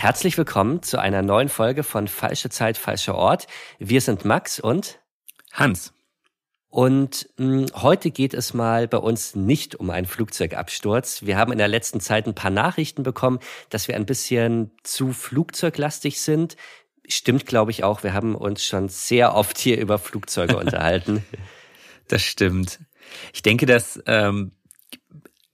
Herzlich willkommen zu einer neuen Folge von Falsche Zeit, falscher Ort. Wir sind Max und Hans. Und mh, hm, heute geht es mal bei uns nicht um einen Flugzeugabsturz. Wir haben in der letzten Zeit ein paar Nachrichten bekommen, dass wir ein bisschen zu flugzeuglastig sind. Stimmt, glaube ich, auch. Wir haben uns schon sehr oft hier über Flugzeuge unterhalten. Das stimmt. Ich denke, dass ähm,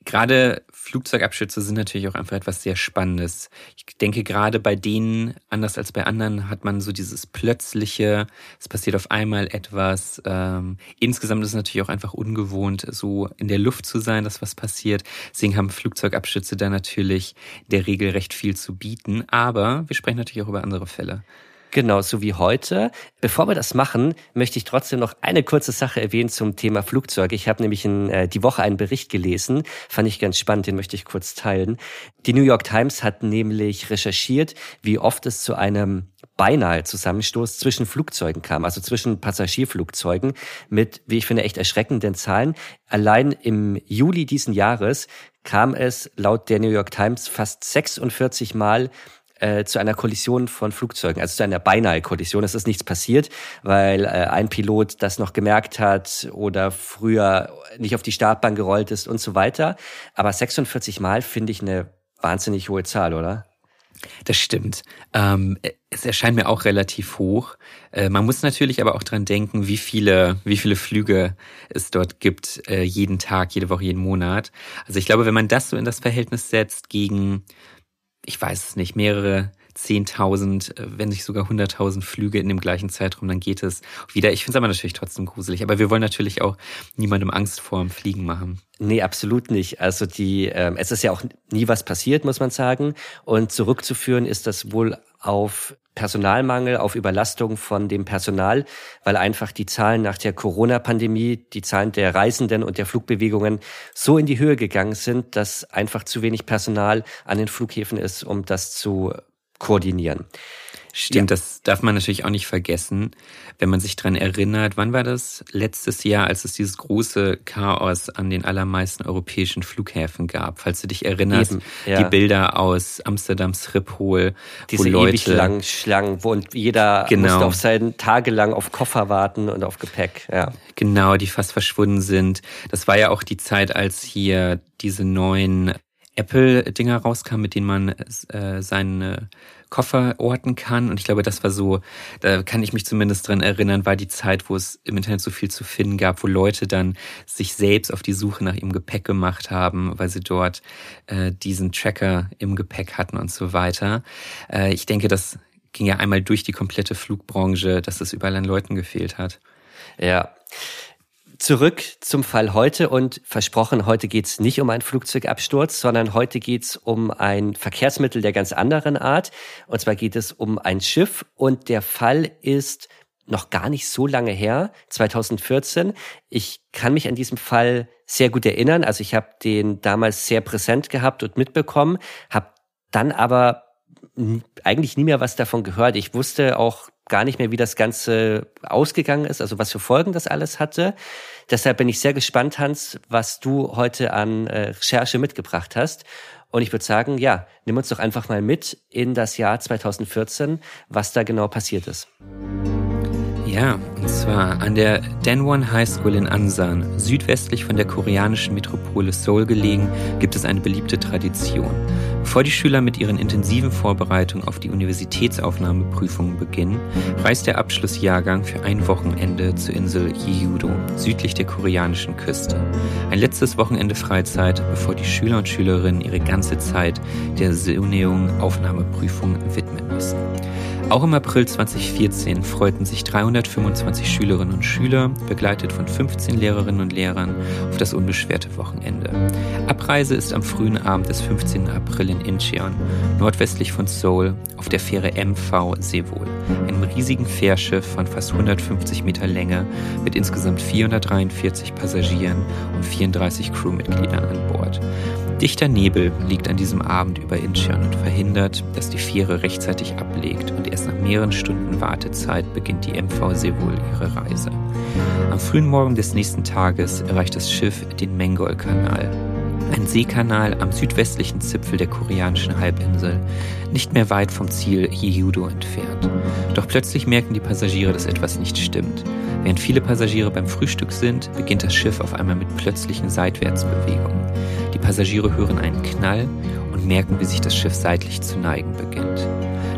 Gerade Flugzeugabschütze sind natürlich auch einfach etwas sehr Spannendes. Ich denke, gerade bei denen, anders als bei anderen, hat man so dieses plötzliche, es passiert auf einmal etwas. Ähm, insgesamt ist es natürlich auch einfach ungewohnt, so in der Luft zu sein, dass was passiert. Deswegen haben Flugzeugabschütze da natürlich der Regel recht viel zu bieten. Aber wir sprechen natürlich auch über andere Fälle. Genau, so wie heute. Bevor wir das machen, möchte ich trotzdem noch eine kurze Sache erwähnen zum Thema Flugzeuge. Ich habe nämlich in, äh, die Woche einen Bericht gelesen, fand ich ganz spannend, den möchte ich kurz teilen. Die New York Times hat nämlich recherchiert, wie oft es zu einem beinahe Zusammenstoß zwischen Flugzeugen kam, also zwischen Passagierflugzeugen mit, wie ich finde, echt erschreckenden Zahlen. Allein im Juli diesen Jahres kam es laut der New York Times fast 46 Mal äh, zu einer Kollision von Flugzeugen, also zu einer beinahe Kollision. Es ist nichts passiert, weil äh, ein Pilot das noch gemerkt hat oder früher nicht auf die Startbahn gerollt ist und so weiter. Aber 46 Mal finde ich eine wahnsinnig hohe Zahl, oder? Das stimmt. Ähm, es erscheint mir auch relativ hoch. Äh, man muss natürlich aber auch dran denken, wie viele, wie viele Flüge es dort gibt, äh, jeden Tag, jede Woche, jeden Monat. Also ich glaube, wenn man das so in das Verhältnis setzt gegen ich weiß es nicht, mehrere 10.000, äh, wenn nicht sogar 100.000 Flüge in dem gleichen Zeitraum, dann geht es wieder. Ich finde es aber natürlich trotzdem gruselig. Aber wir wollen natürlich auch niemandem Angst vor dem Fliegen machen. Nee, absolut nicht. Also die, ähm, es ist ja auch nie was passiert, muss man sagen. Und zurückzuführen ist das wohl auf Personalmangel, auf Überlastung von dem Personal, weil einfach die Zahlen nach der Corona-Pandemie, die Zahlen der Reisenden und der Flugbewegungen so in die Höhe gegangen sind, dass einfach zu wenig Personal an den Flughäfen ist, um das zu koordinieren. Stimmt, ja. das darf man natürlich auch nicht vergessen, wenn man sich dran erinnert. Wann war das? Letztes Jahr, als es dieses große Chaos an den allermeisten europäischen Flughäfen gab. Falls du dich erinnerst, ja. die Bilder aus Amsterdams Schiphol, Diese wo Leute ewig langen Schlangen, wo und jeder genau. musste auf seinen tagelang auf Koffer warten und auf Gepäck. Ja. Genau, die fast verschwunden sind. Das war ja auch die Zeit, als hier diese neuen Apple-Dinger rauskamen, mit denen man äh, seine Koffer orten kann. Und ich glaube, das war so, da kann ich mich zumindest dran erinnern, war die Zeit, wo es im Internet so viel zu finden gab, wo Leute dann sich selbst auf die Suche nach ihrem Gepäck gemacht haben, weil sie dort äh, diesen Tracker im Gepäck hatten und so weiter. Äh, ich denke, das ging ja einmal durch die komplette Flugbranche, dass es überall an Leuten gefehlt hat. Ja. Zurück zum Fall heute und versprochen, heute geht's nicht um einen Flugzeugabsturz, sondern heute geht's um ein Verkehrsmittel der ganz anderen Art. Und zwar geht es um ein Schiff und der Fall ist noch gar nicht so lange her, 2014. Ich kann mich an diesem Fall sehr gut erinnern. Also ich habe den damals sehr präsent gehabt und mitbekommen, habe dann aber eigentlich nie mehr was davon gehört. Ich wusste auch gar nicht mehr, wie das Ganze ausgegangen ist, also was für Folgen das alles hatte. Deshalb bin ich sehr gespannt, Hans, was du heute an äh, Recherche mitgebracht hast. Und ich würde sagen, ja, nimm uns doch einfach mal mit in das Jahr 2014, was da genau passiert ist. Ja, und zwar an der Danwon High School in Ansan, südwestlich von der koreanischen Metropole Seoul gelegen, gibt es eine beliebte Tradition. Bevor die Schüler mit ihren intensiven Vorbereitungen auf die Universitätsaufnahmeprüfungen beginnen, reist der Abschlussjahrgang für ein Wochenende zur Insel Jeju-do, südlich der koreanischen Küste. Ein letztes Wochenende Freizeit, bevor die Schüler und Schülerinnen ihre ganze Zeit der Seoneung-Aufnahmeprüfung widmen müssen. Auch im April 2014 freuten sich 325 Schülerinnen und Schüler, begleitet von 15 Lehrerinnen und Lehrern, auf das unbeschwerte Wochenende. Abreise ist am frühen Abend des 15. April in Incheon, nordwestlich von Seoul, auf der Fähre MV Seewol, einem riesigen Fährschiff von fast 150 Meter Länge mit insgesamt 443 Passagieren und 34 Crewmitgliedern an Bord. Dichter Nebel liegt an diesem Abend über Incheon und verhindert, dass die Fähre rechtzeitig ablegt und erst nach mehreren Stunden Wartezeit beginnt die MV Seoul ihre Reise. Am frühen Morgen des nächsten Tages erreicht das Schiff den Mengol-Kanal, ein Seekanal am südwestlichen Zipfel der koreanischen Halbinsel, nicht mehr weit vom Ziel Jeju-do entfernt. Doch plötzlich merken die Passagiere, dass etwas nicht stimmt. Während viele Passagiere beim Frühstück sind, beginnt das Schiff auf einmal mit plötzlichen Seitwärtsbewegungen. Die Passagiere hören einen Knall und merken, wie sich das Schiff seitlich zu neigen beginnt.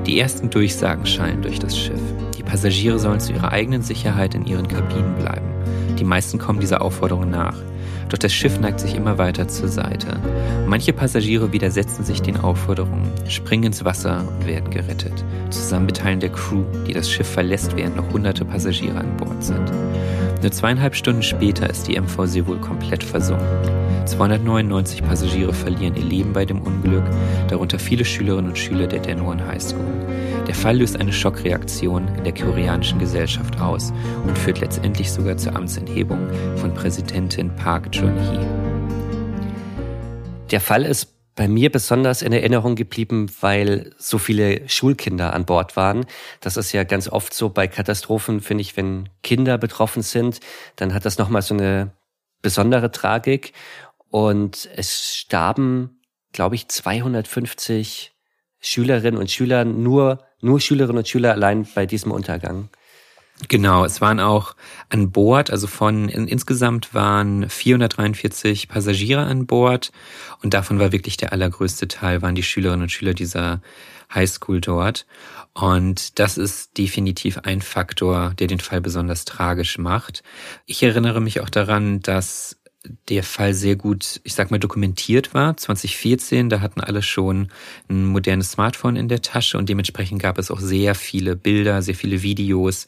Die ersten Durchsagen schallen durch das Schiff. Die Passagiere sollen zu ihrer eigenen Sicherheit in ihren Kabinen bleiben. Die meisten kommen dieser Aufforderung nach. Doch das Schiff neigt sich immer weiter zur Seite. Manche Passagiere widersetzen sich den Aufforderungen, springen ins Wasser und werden gerettet. Zusammen mit Teilen der Crew, die das Schiff verlässt, während noch hunderte Passagiere an Bord sind. Nur zweieinhalb Stunden später ist die MVC wohl komplett versunken. 299 Passagiere verlieren ihr Leben bei dem Unglück, darunter viele Schülerinnen und Schüler der Daenuan High School. Der Fall löst eine Schockreaktion in der koreanischen Gesellschaft aus und führt letztendlich sogar zur Amtsenthebung von Präsidentin Park Geun-hye. Der Fall ist bei mir besonders in Erinnerung geblieben, weil so viele Schulkinder an Bord waren. Das ist ja ganz oft so bei Katastrophen, finde ich, wenn Kinder betroffen sind, dann hat das nochmal so eine besondere Tragik. Und es starben, glaube ich, 250 Schülerinnen und Schüler, nur, nur Schülerinnen und Schüler allein bei diesem Untergang. Genau, es waren auch an Bord, also von in, insgesamt waren 443 Passagiere an Bord und davon war wirklich der allergrößte Teil waren die Schülerinnen und Schüler dieser Highschool dort. Und das ist definitiv ein Faktor, der den Fall besonders tragisch macht. Ich erinnere mich auch daran, dass der Fall sehr gut, ich sag mal, dokumentiert war. 2014, da hatten alle schon ein modernes Smartphone in der Tasche und dementsprechend gab es auch sehr viele Bilder, sehr viele Videos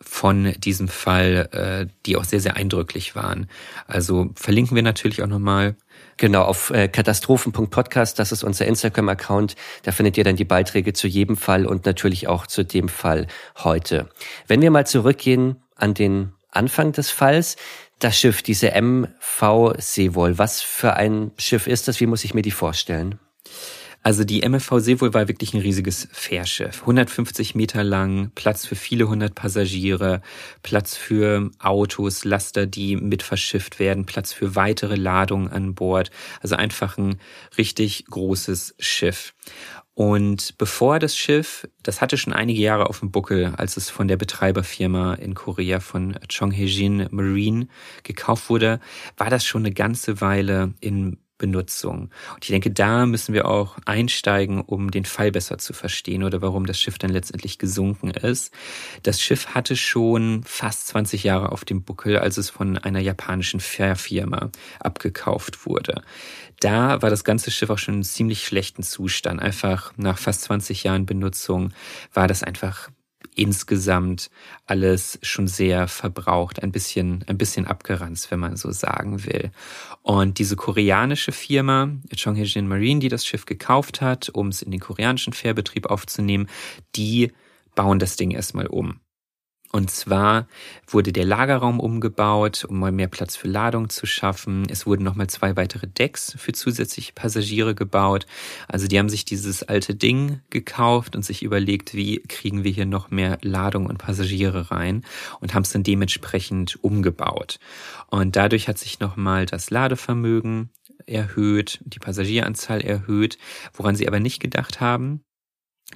von diesem Fall, äh, die auch sehr, sehr eindrücklich waren. Also verlinken wir natürlich auch nochmal. Genau, auf äh, katastrophen.podcast, das ist unser Instagram-Account. Da findet ihr dann die Beiträge zu jedem Fall und natürlich auch zu dem Fall heute. Wenn wir mal zurückgehen an den Anfang des Falls, das Schiff, diese MV Seewol. Was für ein Schiff ist das? Wie muss ich mir die vorstellen? Also die MFV Seewol war wirklich ein riesiges Fährschiff. 150 Meter lang, Platz für viele hundert Passagiere, Platz für Autos, Laster, die mit verschifft werden, Platz für weitere Ladungen an Bord. Also einfach ein richtig großes Schiff. Und bevor das Schiff, das hatte schon einige Jahre auf dem Buckel, als es von der Betreiberfirma in Korea von Chonghaejin Marine gekauft wurde, war das schon eine ganze Weile in Benutzung. Und ich denke, da müssen wir auch einsteigen, um den Fall besser zu verstehen oder warum das Schiff dann letztendlich gesunken ist. Das Schiff hatte schon fast 20 Jahre auf dem Buckel, als es von einer japanischen Fährfirma abgekauft wurde. Da war das ganze Schiff auch schon in ziemlich schlechten Zustand. Einfach nach fast 20 Jahren Benutzung war das einfach insgesamt alles schon sehr verbraucht, ein bisschen, ein bisschen abgeranzt, wenn man so sagen will. Und diese koreanische Firma, Chonghaejin Marine, die das Schiff gekauft hat, um es in den koreanischen Fährbetrieb aufzunehmen, die bauen das Ding erstmal um. Und zwar wurde der Lagerraum umgebaut, um mal mehr Platz für Ladung zu schaffen. Es wurden nochmal zwei weitere Decks für zusätzliche Passagiere gebaut. Also die haben sich dieses alte Ding gekauft und sich überlegt, wie kriegen wir hier noch mehr Ladung und Passagiere rein und haben es dann dementsprechend umgebaut. Und dadurch hat sich nochmal das Ladevermögen erhöht, die Passagieranzahl erhöht. Woran sie aber nicht gedacht haben,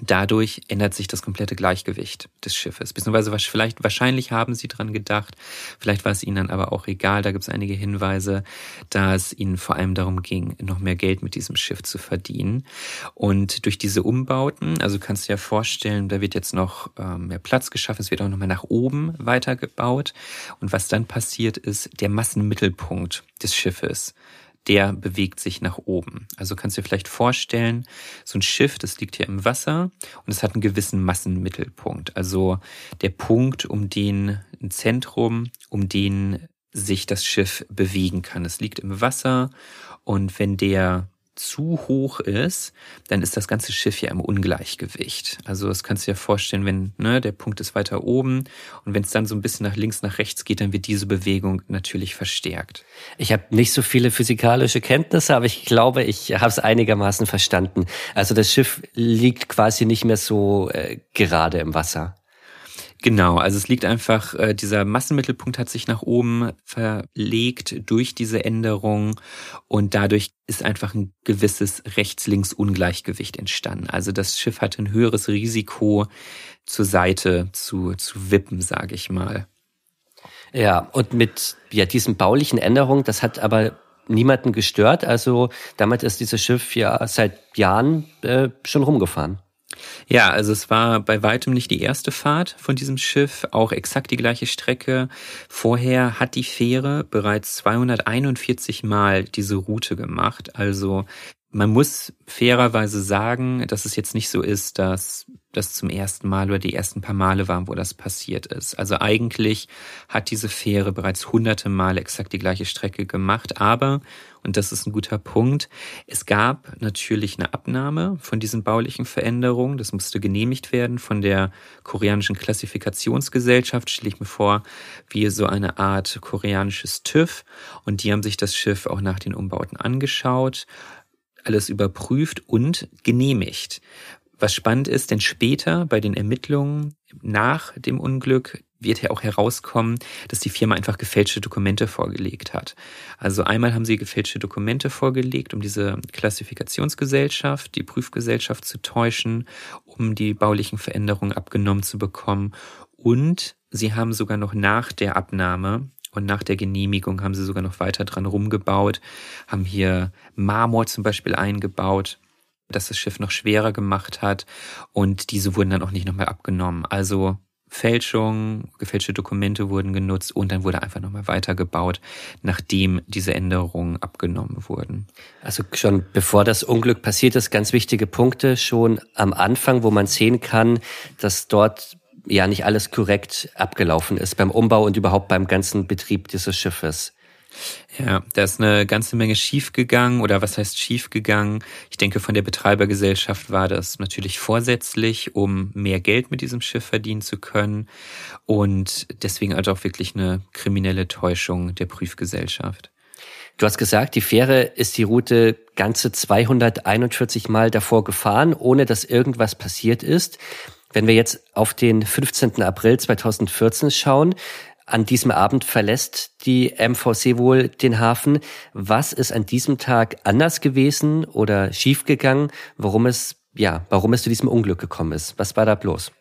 Dadurch ändert sich das komplette Gleichgewicht des Schiffes. Beziehungsweise vielleicht, wahrscheinlich haben sie dran gedacht, vielleicht war es ihnen dann aber auch egal. Da gibt es einige Hinweise, da es ihnen vor allem darum ging, noch mehr Geld mit diesem Schiff zu verdienen. Und durch diese Umbauten, also kannst du dir vorstellen, da wird jetzt noch ähm, mehr Platz geschaffen, es wird auch nochmal nach oben weitergebaut. Und was dann passiert ist, der Massenmittelpunkt des Schiffes der bewegt sich nach oben. Also kannst du dir vielleicht vorstellen, so ein Schiff, das liegt hier im Wasser und es hat einen gewissen Massenmittelpunkt. Also der Punkt, um den ein Zentrum, um den sich das Schiff bewegen kann. Es liegt im Wasser und wenn der zu hoch ist, dann ist das ganze Schiff ja im Ungleichgewicht. Also das kannst du dir vorstellen, wenn ne, der Punkt ist weiter oben und wenn es dann so ein bisschen nach links, nach rechts geht, dann wird diese Bewegung natürlich verstärkt. Ich habe nicht so viele physikalische Kenntnisse, aber ich glaube, ich habe es einigermaßen verstanden. Also das Schiff liegt quasi nicht mehr so äh, gerade im Wasser. Genau, also es liegt einfach, äh, dieser Massenmittelpunkt hat sich nach oben verlegt durch diese Änderung und dadurch ist einfach ein gewisses Rechts-Links-Ungleichgewicht entstanden. Also das Schiff hatte ein höheres Risiko zur Seite zu, zu wippen, sage ich mal. Ja, und mit ja, diesen baulichen Änderungen, das hat aber niemanden gestört. Also damit ist dieses Schiff ja seit Jahren äh, schon rumgefahren. Ja, also es war bei weitem nicht die erste Fahrt von diesem Schiff, auch exakt die gleiche Strecke. Vorher hat die Fähre bereits 241 Mal diese Route gemacht. Also man muss fairerweise sagen, dass es jetzt nicht so ist, dass das zum ersten Mal oder die ersten paar Male waren, wo das passiert ist. Also eigentlich hat diese Fähre bereits hunderte Male exakt die gleiche Strecke gemacht, aber, und das ist ein guter Punkt, es gab natürlich eine Abnahme von diesen baulichen Veränderungen. Das musste genehmigt werden von der koreanischen Klassifikationsgesellschaft, stelle ich mir vor, wie so eine Art koreanisches TÜV. Und die haben sich das Schiff auch nach den Umbauten angeschaut alles überprüft und genehmigt. Was spannend ist, denn später bei den Ermittlungen nach dem Unglück wird ja auch herauskommen, dass die Firma einfach gefälschte Dokumente vorgelegt hat. Also einmal haben sie gefälschte Dokumente vorgelegt, um diese Klassifikationsgesellschaft, die Prüfgesellschaft zu täuschen, um die baulichen Veränderungen abgenommen zu bekommen. Und sie haben sogar noch nach der Abnahme und nach der Genehmigung haben sie sogar noch weiter dran rumgebaut, haben hier Marmor zum Beispiel eingebaut das das Schiff noch schwerer gemacht hat und diese wurden dann auch nicht nochmal abgenommen. Also Fälschung, gefälschte Dokumente wurden genutzt und dann wurde einfach nochmal weitergebaut, nachdem diese Änderungen abgenommen wurden. Also schon bevor das Unglück passiert ist, ganz wichtige Punkte schon am Anfang, wo man sehen kann, dass dort ja nicht alles korrekt abgelaufen ist beim Umbau und überhaupt beim ganzen Betrieb dieses Schiffes. Ja, da ist eine ganze Menge schiefgegangen oder was heißt schiefgegangen? Ich denke, von der Betreibergesellschaft war das natürlich vorsätzlich, um mehr Geld mit diesem Schiff verdienen zu können und deswegen also auch wirklich eine kriminelle Täuschung der Prüfgesellschaft. Du hast gesagt, die Fähre ist die Route ganze 241 Mal davor gefahren, ohne dass irgendwas passiert ist. Wenn wir jetzt auf den 15. April 2014 schauen, an diesem Abend verlässt die MVC wohl den Hafen. Was ist an diesem Tag anders gewesen oder schiefgegangen, warum es, ja, warum es zu diesem Unglück gekommen ist? Was war da bloß?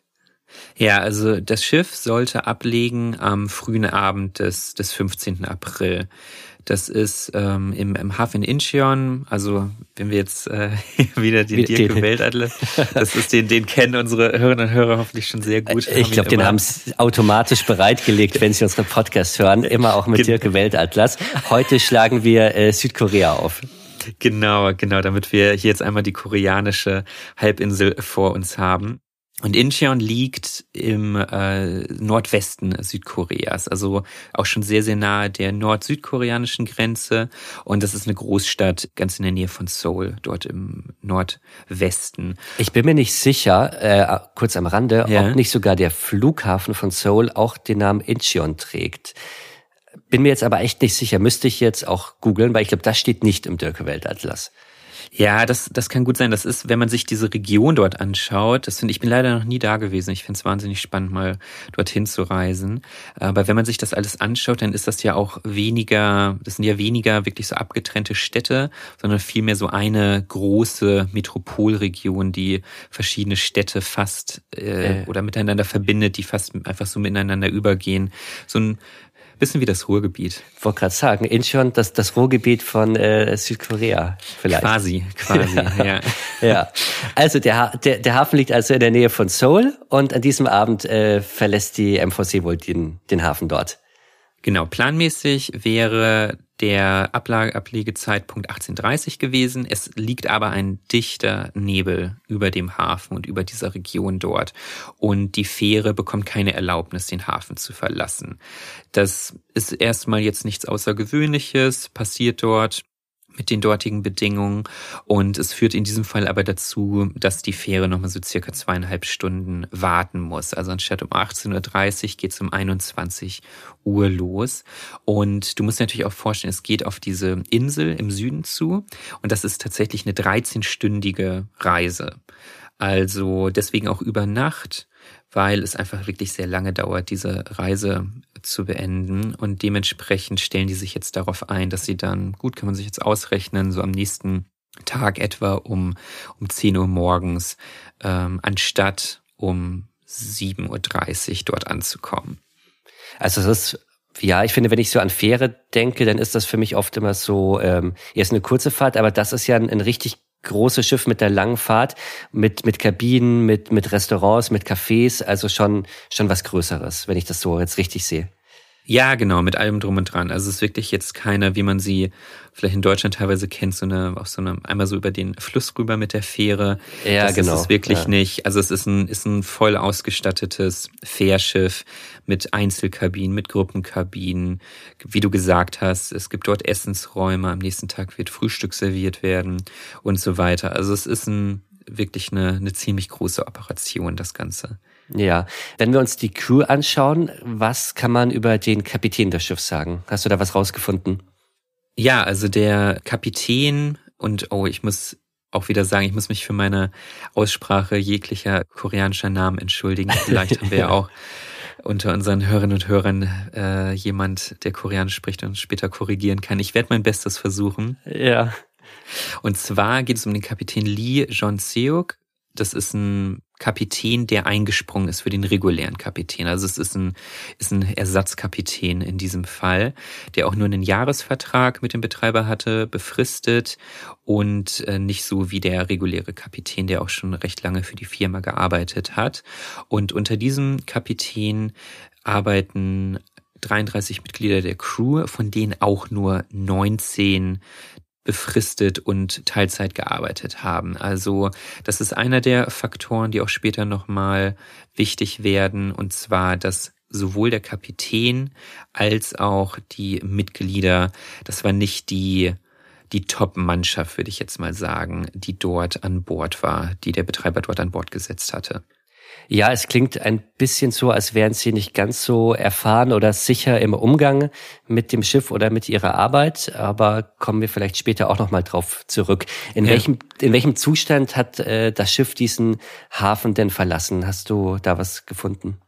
Ja, also das Schiff sollte ablegen am frühen Abend des, des 15. April. Das ist ähm, im, im Hafen Incheon, also wenn wir jetzt äh, wieder den Dirk Weltatlas, das ist den, den kennen unsere Hörerinnen und Hörer hoffentlich schon sehr gut. Ich glaube, den haben sie automatisch bereitgelegt, wenn sie unsere Podcasts hören, immer auch mit Dirk Weltatlas. Heute schlagen wir äh, Südkorea auf. Genau, genau, damit wir hier jetzt einmal die koreanische Halbinsel vor uns haben. Und Incheon liegt im äh, Nordwesten Südkoreas, also auch schon sehr, sehr nahe der nord-südkoreanischen Grenze. Und das ist eine Großstadt ganz in der Nähe von Seoul, dort im Nordwesten. Ich bin mir nicht sicher, äh, kurz am Rande, ja. ob nicht sogar der Flughafen von Seoul auch den Namen Incheon trägt. Bin mir jetzt aber echt nicht sicher, müsste ich jetzt auch googeln, weil ich glaube, das steht nicht im Dirke-Weltatlas. Ja, das, das kann gut sein. Das ist, wenn man sich diese Region dort anschaut, das finde ich bin leider noch nie da gewesen. Ich finde es wahnsinnig spannend, mal dorthin zu reisen. Aber wenn man sich das alles anschaut, dann ist das ja auch weniger, das sind ja weniger wirklich so abgetrennte Städte, sondern vielmehr so eine große Metropolregion, die verschiedene Städte fast äh, äh. oder miteinander verbindet, die fast einfach so miteinander übergehen. So ein bisschen wie das Ruhrgebiet. Ich wollte gerade sagen, Incheon, das, das Ruhrgebiet von äh, Südkorea vielleicht. Quasi, quasi, ja. ja. ja. Also der, der, der Hafen liegt also in der Nähe von Seoul und an diesem Abend äh, verlässt die MVC wohl den, den Hafen dort. Genau, planmäßig wäre der Ablegezeitpunkt 1830 gewesen. Es liegt aber ein dichter Nebel über dem Hafen und über dieser Region dort. Und die Fähre bekommt keine Erlaubnis, den Hafen zu verlassen. Das ist erstmal jetzt nichts Außergewöhnliches, passiert dort mit den dortigen Bedingungen. Und es führt in diesem Fall aber dazu, dass die Fähre nochmal so circa zweieinhalb Stunden warten muss. Also anstatt um 18.30 Uhr geht es um 21 Uhr los. Und du musst dir natürlich auch vorstellen, es geht auf diese Insel im Süden zu. Und das ist tatsächlich eine 13-stündige Reise. Also deswegen auch über Nacht weil es einfach wirklich sehr lange dauert, diese Reise zu beenden. Und dementsprechend stellen die sich jetzt darauf ein, dass sie dann, gut, kann man sich jetzt ausrechnen, so am nächsten Tag etwa um, um 10 Uhr morgens, ähm, anstatt um 7.30 Uhr dort anzukommen. Also das ist ja, ich finde, wenn ich so an Fähre denke, dann ist das für mich oft immer so, ähm, erst eine kurze Fahrt, aber das ist ja ein, ein richtig großes Schiff mit der langen Fahrt, mit, mit Kabinen, mit, mit Restaurants, mit Cafés, also schon, schon was Größeres, wenn ich das so jetzt richtig sehe. Ja, genau, mit allem drum und dran. Also es ist wirklich jetzt keine, wie man sie vielleicht in Deutschland teilweise kennt, so eine, auch so eine, einmal so über den Fluss rüber mit der Fähre. Ja, das genau. Das ist es wirklich ja. nicht. Also es ist ein, ist ein voll ausgestattetes Fährschiff mit Einzelkabinen, mit Gruppenkabinen. Wie du gesagt hast, es gibt dort Essensräume, am nächsten Tag wird Frühstück serviert werden und so weiter. Also es ist ein, wirklich eine, eine ziemlich große Operation, das Ganze. Ja, wenn wir uns die Crew anschauen, was kann man über den Kapitän des Schiffs sagen? Hast du da was rausgefunden? Ja, also der Kapitän und oh, ich muss auch wieder sagen, ich muss mich für meine Aussprache jeglicher koreanischer Namen entschuldigen. Vielleicht haben wir ja auch unter unseren Hörerinnen und Hörern äh, jemand, der Koreanisch spricht und später korrigieren kann. Ich werde mein Bestes versuchen. Ja. Und zwar geht es um den Kapitän Lee Jeon-seok. Das ist ein Kapitän, der eingesprungen ist für den regulären Kapitän. Also es ist ein, ist ein Ersatzkapitän in diesem Fall, der auch nur einen Jahresvertrag mit dem Betreiber hatte, befristet und äh, nicht so wie der reguläre Kapitän, der auch schon recht lange für die Firma gearbeitet hat. Und unter diesem Kapitän arbeiten 33 Mitglieder der Crew, von denen auch nur 19 befristet und Teilzeit gearbeitet haben. Also das ist einer der Faktoren, die auch später nochmal wichtig werden, und zwar, dass sowohl der Kapitän als auch die Mitglieder, das war nicht die die Top-Mannschaft, würde ich jetzt mal sagen, die dort an Bord war, die der Betreiber dort an Bord gesetzt hatte. Ja, es klingt ein bisschen so, als wären sie nicht ganz so erfahren oder sicher im Umgang mit dem Schiff oder mit ihrer Arbeit, aber kommen wir vielleicht später auch noch mal drauf zurück. In ja. welchem in welchem Zustand hat äh, das Schiff diesen Hafen denn verlassen? Hast du da was gefunden?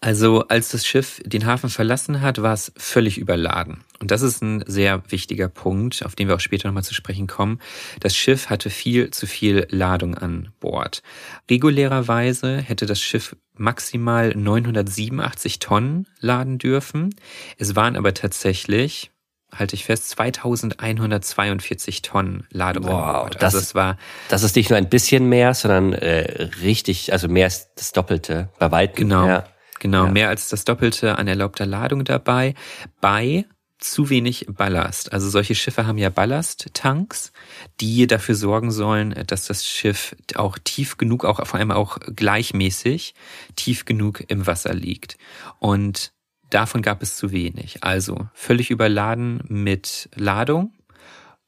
Also als das Schiff den Hafen verlassen hat, war es völlig überladen. Und das ist ein sehr wichtiger Punkt, auf den wir auch später nochmal zu sprechen kommen. Das Schiff hatte viel zu viel Ladung an Bord. Regulärerweise hätte das Schiff maximal 987 Tonnen laden dürfen. Es waren aber tatsächlich, halte ich fest, 2142 Tonnen Ladung wow, an Bord. Also das, es war, das ist nicht nur ein bisschen mehr, sondern äh, richtig, also mehr als das Doppelte bei weitem. Genau. Ja. Genau, ja. mehr als das Doppelte an erlaubter Ladung dabei. Bei zu wenig Ballast. Also solche Schiffe haben ja Ballasttanks, die dafür sorgen sollen, dass das Schiff auch tief genug, auch vor allem auch gleichmäßig tief genug im Wasser liegt. Und davon gab es zu wenig. Also völlig überladen mit Ladung,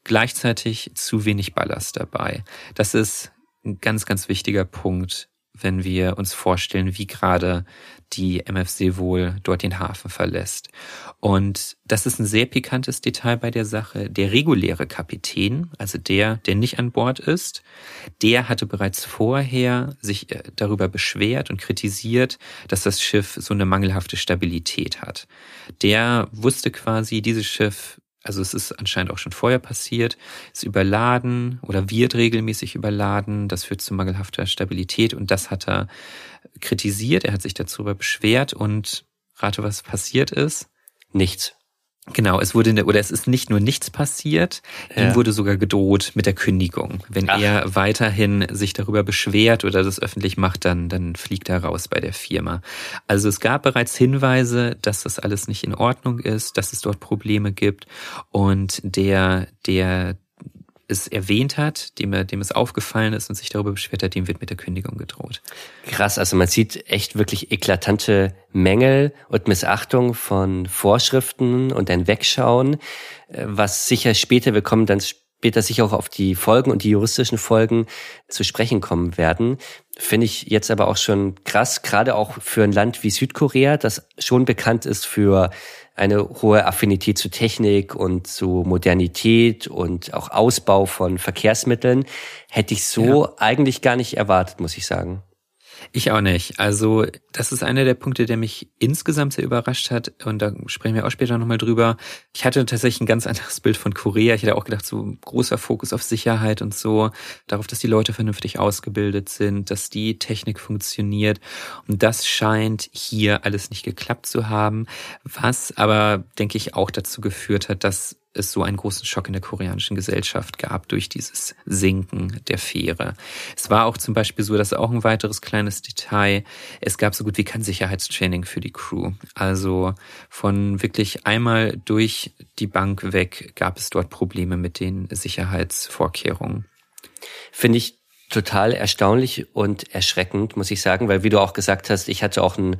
gleichzeitig zu wenig Ballast dabei. Das ist ein ganz, ganz wichtiger Punkt wenn wir uns vorstellen, wie gerade die MFC wohl dort den Hafen verlässt. Und das ist ein sehr pikantes Detail bei der Sache. Der reguläre Kapitän, also der, der nicht an Bord ist, der hatte bereits vorher sich äh, darüber beschwert und kritisiert, dass das Schiff so eine mangelhafte Stabilität hat. Der wusste quasi, dieses Schiff also es ist anscheinend auch schon vorher passiert, ist überladen oder wird regelmäßig überladen. Das führt zu mangelhafter Stabilität und das hat er kritisiert. Er hat sich darüber beschwert und rate, was passiert ist? Nichts. Genau, es wurde oder es ist nicht nur nichts passiert, ja. ihm wurde sogar gedroht mit der Kündigung. Wenn Ach. er weiterhin sich darüber beschwert oder das öffentlich macht, dann dann fliegt er raus bei der Firma. Also es gab bereits Hinweise, dass das alles nicht in Ordnung ist, dass es dort Probleme gibt und der der es erwähnt hat, dem, dem es aufgefallen ist und sich darüber beschwert hat, dem wird mit der Kündigung gedroht. Krass, also man sieht echt wirklich eklatante Mängel und Missachtung von Vorschriften und ein Wegschauen, äh, was sicher später, wir kommen dann später sicher auch auf die Folgen und die juristischen Folgen zu sprechen kommen werden. Finde ich jetzt aber auch schon krass, gerade auch für ein Land wie Südkorea, das schon bekannt ist für eine hohe Affinität zu Technik und zu Modernität und auch Ausbau von Verkehrsmitteln. Hätte ich so ja. eigentlich gar nicht erwartet, muss ich sagen. Ich auch nicht. Also das ist einer der Punkte, der mich insgesamt sehr überrascht hat. Und da sprechen wir auch später nochmal drüber. Ich hatte tatsächlich ein ganz anderes Bild von Korea. Ich hätte auch gedacht, so großer Fokus auf Sicherheit und so, darauf, dass die Leute vernünftig ausgebildet sind, dass die Technik funktioniert. Und das scheint hier alles nicht geklappt zu haben. Was aber, denke ich, auch dazu geführt hat, dass es so einen großen Schock in der koreanischen Gesellschaft gab durch dieses Sinken der Fähre. Es war auch zum Beispiel so, dass auch ein weiteres kleines Detail, es gab so gut wie kein Sicherheitstraining für die Crew. Also von wirklich einmal durch die Bank weg gab es dort Probleme mit den Sicherheitsvorkehrungen. Finde ich total erstaunlich und erschreckend, muss ich sagen, weil wie du auch gesagt hast, ich hatte auch ein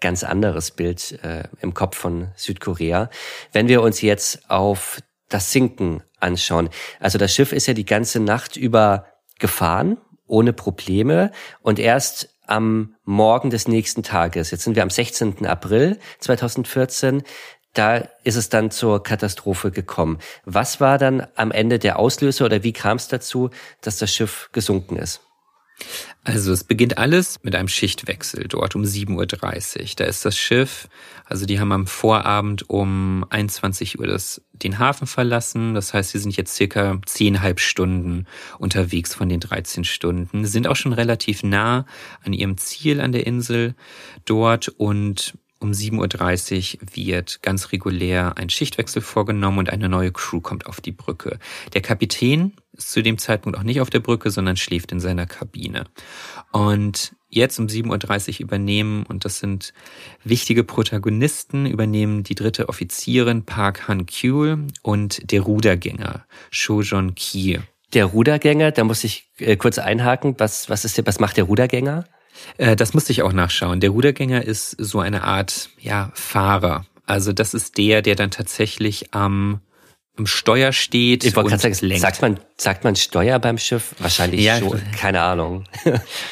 ganz anderes Bild äh, im Kopf von Südkorea. Wenn wir uns jetzt auf das Sinken anschauen, also das Schiff ist ja die ganze Nacht über gefahren, ohne Probleme und erst am Morgen des nächsten Tages, jetzt sind wir am 16. April 2014, da ist es dann zur Katastrophe gekommen. Was war dann am Ende der Auslöser oder wie kam es dazu, dass das Schiff gesunken ist? Also es beginnt alles mit einem Schichtwechsel dort um 7.30 Uhr. Da ist das Schiff, also die haben am Vorabend um 21 Uhr das, den Hafen verlassen. Das heißt, sie sind jetzt circa zehnhalb Stunden unterwegs von den 13 Stunden, sind auch schon relativ nah an ihrem Ziel an der Insel dort und um 7.30 Uhr wird ganz regulär ein Schichtwechsel vorgenommen und eine neue Crew kommt auf die Brücke. Der Kapitän ist zu dem Zeitpunkt auch nicht auf der Brücke, sondern schläft in seiner Kabine. Und jetzt um 7.30 Uhr übernehmen, und das sind wichtige Protagonisten, übernehmen die dritte Offizierin Park Han-kyul und der Rudergänger Shojon Ki. Der Rudergänger, da muss ich äh, kurz einhaken. Was, was ist der, was macht der Rudergänger? Äh, das musste ich auch nachschauen. Der Rudergänger ist so eine Art, ja, Fahrer. Also das ist der, der dann tatsächlich am im Steuer steht ich und sagen, lenkt. Sagt man, sagt man Steuer beim Schiff? Wahrscheinlich ja, schon. Keine Ahnung.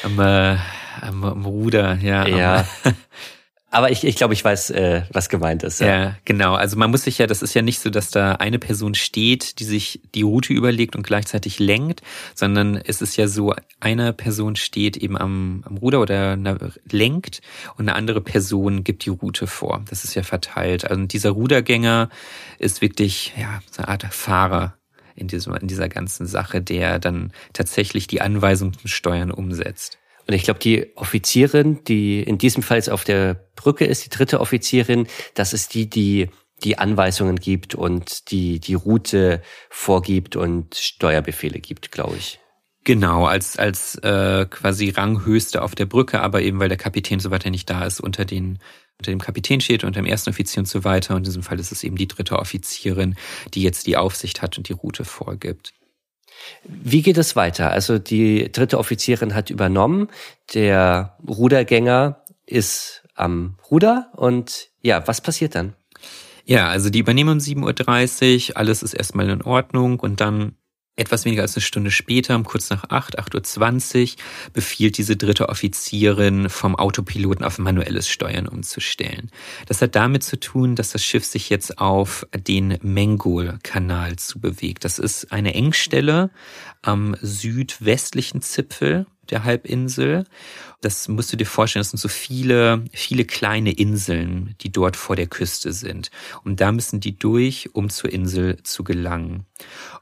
Am, äh, am, am Ruder, ja. Ja. Aber ich, ich glaube, ich weiß, äh, was gemeint ist. Ja. ja, genau. Also man muss sich ja, das ist ja nicht so, dass da eine Person steht, die sich die Route überlegt und gleichzeitig lenkt, sondern es ist ja so, eine Person steht eben am, am Ruder oder lenkt und eine andere Person gibt die Route vor. Das ist ja verteilt. Also dieser Rudergänger ist wirklich ja so eine Art Fahrer in, diesem, in dieser ganzen Sache, der dann tatsächlich die Anweisungen zum Steuern umsetzt. Und ich glaube, die Offizierin, die in diesem Fall jetzt auf der Brücke ist, die dritte Offizierin, das ist die, die die Anweisungen gibt und die die Route vorgibt und Steuerbefehle gibt, glaube ich. Genau, als als äh, quasi Ranghöchste auf der Brücke, aber eben weil der Kapitän so weiter nicht da ist, unter den unter dem Kapitän steht, unter dem ersten Offizier und so weiter. Und in diesem Fall ist es eben die dritte Offizierin, die jetzt die Aufsicht hat und die Route vorgibt. Wie geht es weiter? Also die dritte Offizierin hat übernommen, der Rudergänger ist am Ruder und ja, was passiert dann? Ja, also die übernehmen um 7.30 Uhr, alles ist erstmal in Ordnung und dann etwas weniger als eine Stunde später, um kurz nach 8, 8.20 Uhr, befiehlt diese dritte Offizierin vom Autopiloten auf manuelles Steuern umzustellen. Das hat damit zu tun, dass das Schiff sich jetzt auf den Mengol-Kanal zubewegt. Das ist eine Engstelle am südwestlichen Zipfel der Halbinsel. Das musst du dir vorstellen, das sind so viele, viele kleine Inseln, die dort vor der Küste sind. Und da müssen die durch, um zur Insel zu gelangen.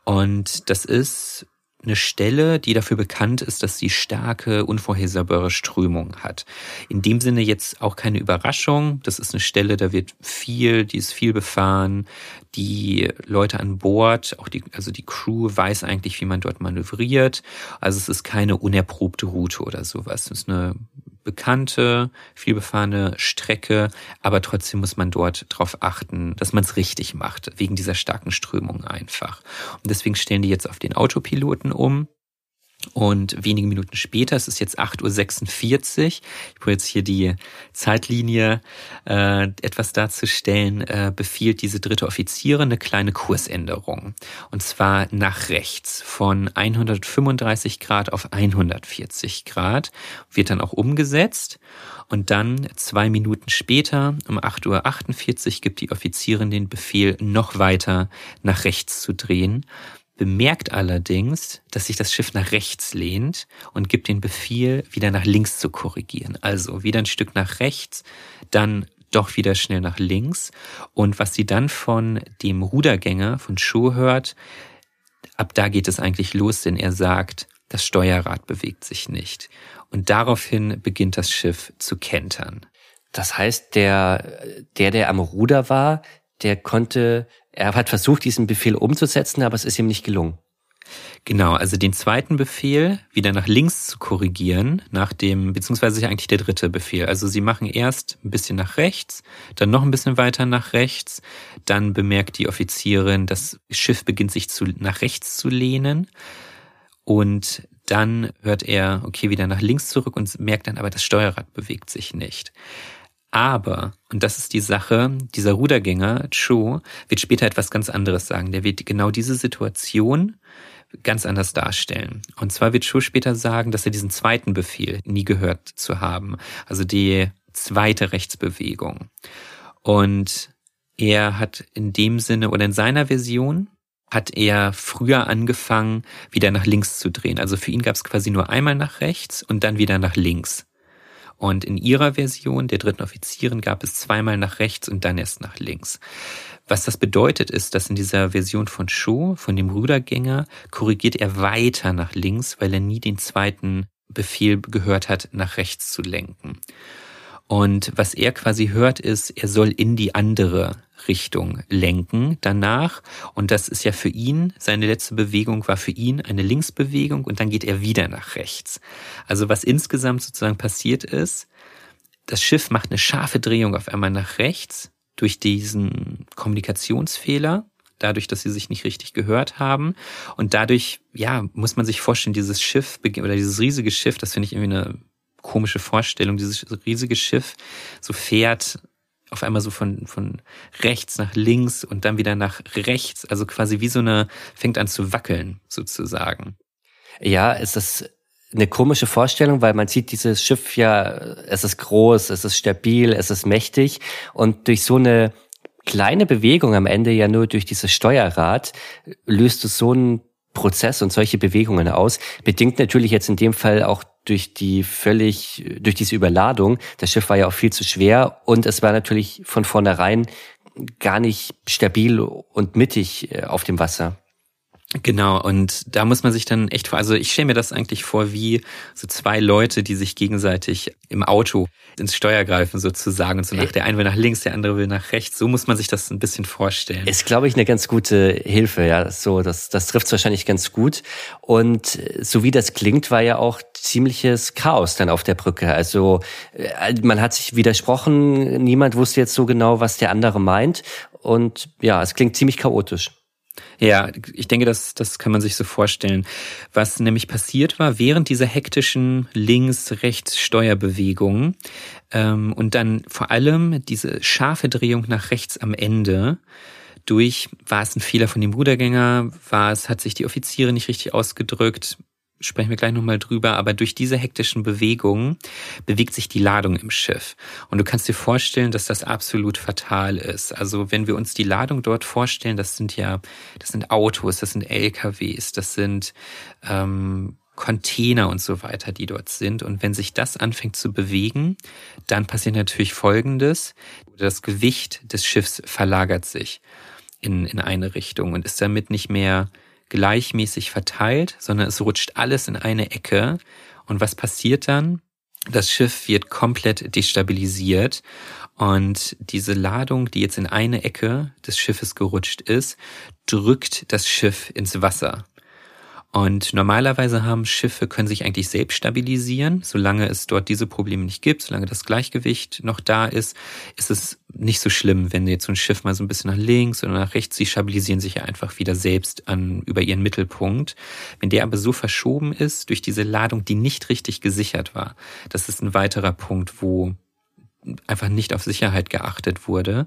Und das ist eine Stelle, die dafür bekannt ist, dass sie starke, unvorhersehbare Strömungen hat. In dem Sinne jetzt auch keine Überraschung. Das ist eine Stelle, da wird viel, die ist viel befahren. Die Leute an Bord, auch die, also die Crew weiß eigentlich, wie man dort manövriert. Also es ist keine unerprobte Route oder sowas. Es ist eine bekannte, vielbefahrene Strecke, aber trotzdem muss man dort darauf achten, dass man es richtig macht, wegen dieser starken Strömung einfach. Und deswegen stellen die jetzt auf den Autopiloten um. Und wenige Minuten später, es ist jetzt 8.46 Uhr, ich probiere jetzt hier die Zeitlinie äh, etwas darzustellen, äh, befiehlt diese dritte Offiziere eine kleine Kursänderung. Und zwar nach rechts von 135 Grad auf 140 Grad, wird dann auch umgesetzt. Und dann zwei Minuten später, um 8.48 Uhr, gibt die Offizierin den Befehl, noch weiter nach rechts zu drehen bemerkt allerdings, dass sich das Schiff nach rechts lehnt und gibt den Befehl, wieder nach links zu korrigieren. Also wieder ein Stück nach rechts, dann doch wieder schnell nach links. Und was sie dann von dem Rudergänger, von Schuh hört, ab da geht es eigentlich los, denn er sagt, das Steuerrad bewegt sich nicht. Und daraufhin beginnt das Schiff zu kentern. Das heißt, der, der, der am Ruder war, der konnte er hat versucht, diesen Befehl umzusetzen, aber es ist ihm nicht gelungen. Genau, also den zweiten Befehl wieder nach links zu korrigieren, nach dem, beziehungsweise eigentlich der dritte Befehl. Also sie machen erst ein bisschen nach rechts, dann noch ein bisschen weiter nach rechts, dann bemerkt die Offizierin, das Schiff beginnt sich zu, nach rechts zu lehnen und dann hört er, okay, wieder nach links zurück und merkt dann aber, das Steuerrad bewegt sich nicht. Aber, und das ist die Sache, dieser Rudergänger, Cho, wird später etwas ganz anderes sagen. Der wird genau diese Situation ganz anders darstellen. Und zwar wird Cho später sagen, dass er diesen zweiten Befehl nie gehört zu haben. Also die zweite Rechtsbewegung. Und er hat in dem Sinne oder in seiner Version hat er früher angefangen, wieder nach links zu drehen. Also für ihn gab es quasi nur einmal nach rechts und dann wieder nach links. Und in ihrer Version der dritten Offizierin gab es zweimal nach rechts und dann erst nach links. Was das bedeutet, ist, dass in dieser Version von Shaw, von dem Rudergänger, korrigiert er weiter nach links, weil er nie den zweiten Befehl gehört hat, nach rechts zu lenken. Und was er quasi hört, ist, er soll in die andere Richtung lenken danach. Und das ist ja für ihn, seine letzte Bewegung war für ihn eine Linksbewegung und dann geht er wieder nach rechts. Also was insgesamt sozusagen passiert ist, das Schiff macht eine scharfe Drehung auf einmal nach rechts durch diesen Kommunikationsfehler dadurch, dass sie sich nicht richtig gehört haben. Und dadurch, ja, muss man sich vorstellen, dieses Schiff oder dieses riesige Schiff, das finde ich irgendwie eine komische Vorstellung, dieses riesige Schiff so fährt auf einmal so von, von rechts nach links und dann wieder nach rechts, also quasi wie so eine, fängt an zu wackeln, sozusagen. Ja, es ist eine komische Vorstellung, weil man sieht dieses Schiff ja, es ist groß, es ist stabil, es ist mächtig und durch so eine kleine Bewegung am Ende ja nur durch dieses Steuerrad löst du so einen Prozess und solche Bewegungen aus. Bedingt natürlich jetzt in dem Fall auch durch die völlig, durch diese Überladung. Das Schiff war ja auch viel zu schwer und es war natürlich von vornherein gar nicht stabil und mittig äh, auf dem Wasser. Genau, und da muss man sich dann echt vor, also ich stelle mir das eigentlich vor wie so zwei Leute, die sich gegenseitig im Auto ins Steuer greifen sozusagen und so nach der eine will nach links, der andere will nach rechts. So muss man sich das ein bisschen vorstellen. Ist, glaube ich, eine ganz gute Hilfe, ja. So, das, das trifft wahrscheinlich ganz gut. Und so wie das klingt, war ja auch ziemliches Chaos dann auf der Brücke. Also äh, man hat sich widersprochen, niemand wusste jetzt so genau, was der andere meint. Und ja, es klingt ziemlich chaotisch. Ja, ich denke, das, das kann man sich so vorstellen. Was nämlich passiert war, während dieser hektischen Links-Rechts-Steuerbewegung ähm, und dann vor allem diese scharfe Drehung nach rechts am Ende, durch, war es ein Fehler von dem Rudergänger, war es, hat sich die Offiziere nicht richtig ausgedrückt, sprechen wir gleich nochmal drüber, aber durch diese hektischen Bewegungen bewegt sich die Ladung im Schiff. Und du kannst dir vorstellen, dass das absolut fatal ist. Also wenn wir uns die Ladung dort vorstellen, das sind ja, das sind Autos, das sind LKWs, das sind ähm, Container und so weiter, die dort sind. Und wenn sich das anfängt zu bewegen, dann passiert natürlich Folgendes. Das Gewicht des Schiffs verlagert sich in, in eine Richtung und ist damit nicht mehr gleichmäßig verteilt, sondern es rutscht alles in eine Ecke. Und was passiert dann? Das Schiff wird komplett destabilisiert und diese Ladung, die jetzt in eine Ecke des Schiffes gerutscht ist, drückt das Schiff ins Wasser. Und normalerweise haben Schiffe, können sich eigentlich selbst stabilisieren. Solange es dort diese Probleme nicht gibt, solange das Gleichgewicht noch da ist, ist es nicht so schlimm, wenn jetzt so ein Schiff mal so ein bisschen nach links oder nach rechts, sie stabilisieren sich ja einfach wieder selbst an, über ihren Mittelpunkt. Wenn der aber so verschoben ist durch diese Ladung, die nicht richtig gesichert war, das ist ein weiterer Punkt, wo einfach nicht auf Sicherheit geachtet wurde,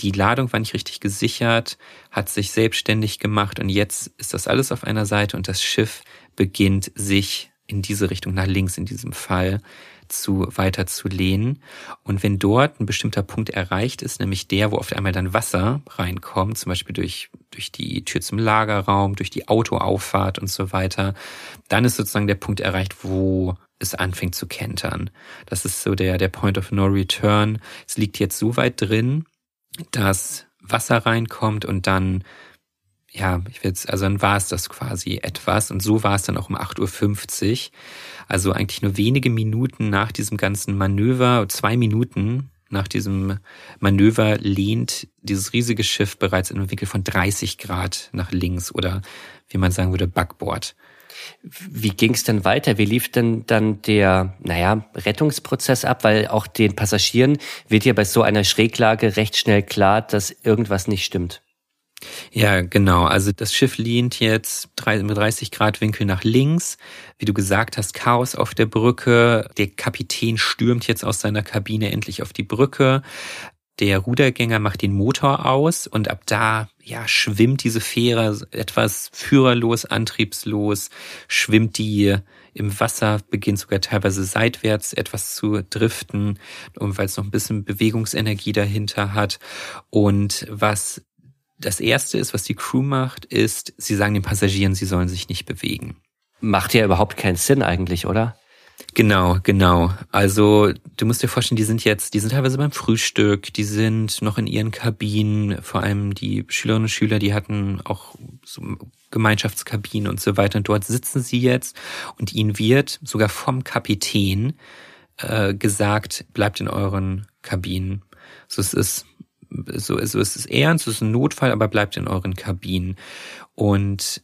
die Ladung war nicht richtig gesichert, hat sich selbstständig gemacht und jetzt ist das alles auf einer Seite und das Schiff beginnt sich in diese Richtung, nach links in diesem Fall, zu weiter zu lehnen. Und wenn dort ein bestimmter Punkt erreicht ist, nämlich der, wo auf einmal dann Wasser reinkommt, zum Beispiel durch, durch die Tür zum Lagerraum, durch die Autoauffahrt und so weiter, dann ist sozusagen der Punkt erreicht, wo es anfängt zu kentern. Das ist so der, der Point of No Return. Es liegt jetzt so weit drin, dass Wasser reinkommt und dann, ja, ich will also dann war es das quasi etwas und so war es dann auch um 8.50 Uhr. Also eigentlich nur wenige Minuten nach diesem ganzen Manöver, zwei Minuten nach diesem Manöver lehnt dieses riesige Schiff bereits in einem Winkel von 30 Grad nach links oder wie man sagen würde, Backboard. Wie ging es denn weiter? Wie lief denn dann der, naja, Rettungsprozess ab? Weil auch den Passagieren wird ja bei so einer Schräglage recht schnell klar, dass irgendwas nicht stimmt. Ja, genau. Also das Schiff lehnt jetzt 30 Grad Winkel nach links. Wie du gesagt hast, Chaos auf der Brücke. Der Kapitän stürmt jetzt aus seiner Kabine endlich auf die Brücke. Der Rudergänger macht den Motor aus und ab da ja schwimmt diese Fähre etwas führerlos, antriebslos, schwimmt die im Wasser, beginnt sogar teilweise seitwärts etwas zu driften, weil es noch ein bisschen Bewegungsenergie dahinter hat. Und was das erste ist, was die Crew macht, ist, sie sagen den Passagieren, sie sollen sich nicht bewegen. Macht ja überhaupt keinen Sinn eigentlich, oder? Genau, genau. Also du musst dir vorstellen, die sind jetzt, die sind teilweise beim Frühstück, die sind noch in ihren Kabinen, vor allem die Schülerinnen und Schüler, die hatten auch so Gemeinschaftskabinen und so weiter. Und dort sitzen sie jetzt und ihnen wird sogar vom Kapitän äh, gesagt, bleibt in euren Kabinen. So es ist so, so es ist ernst, es ist ein Notfall, aber bleibt in euren Kabinen. Und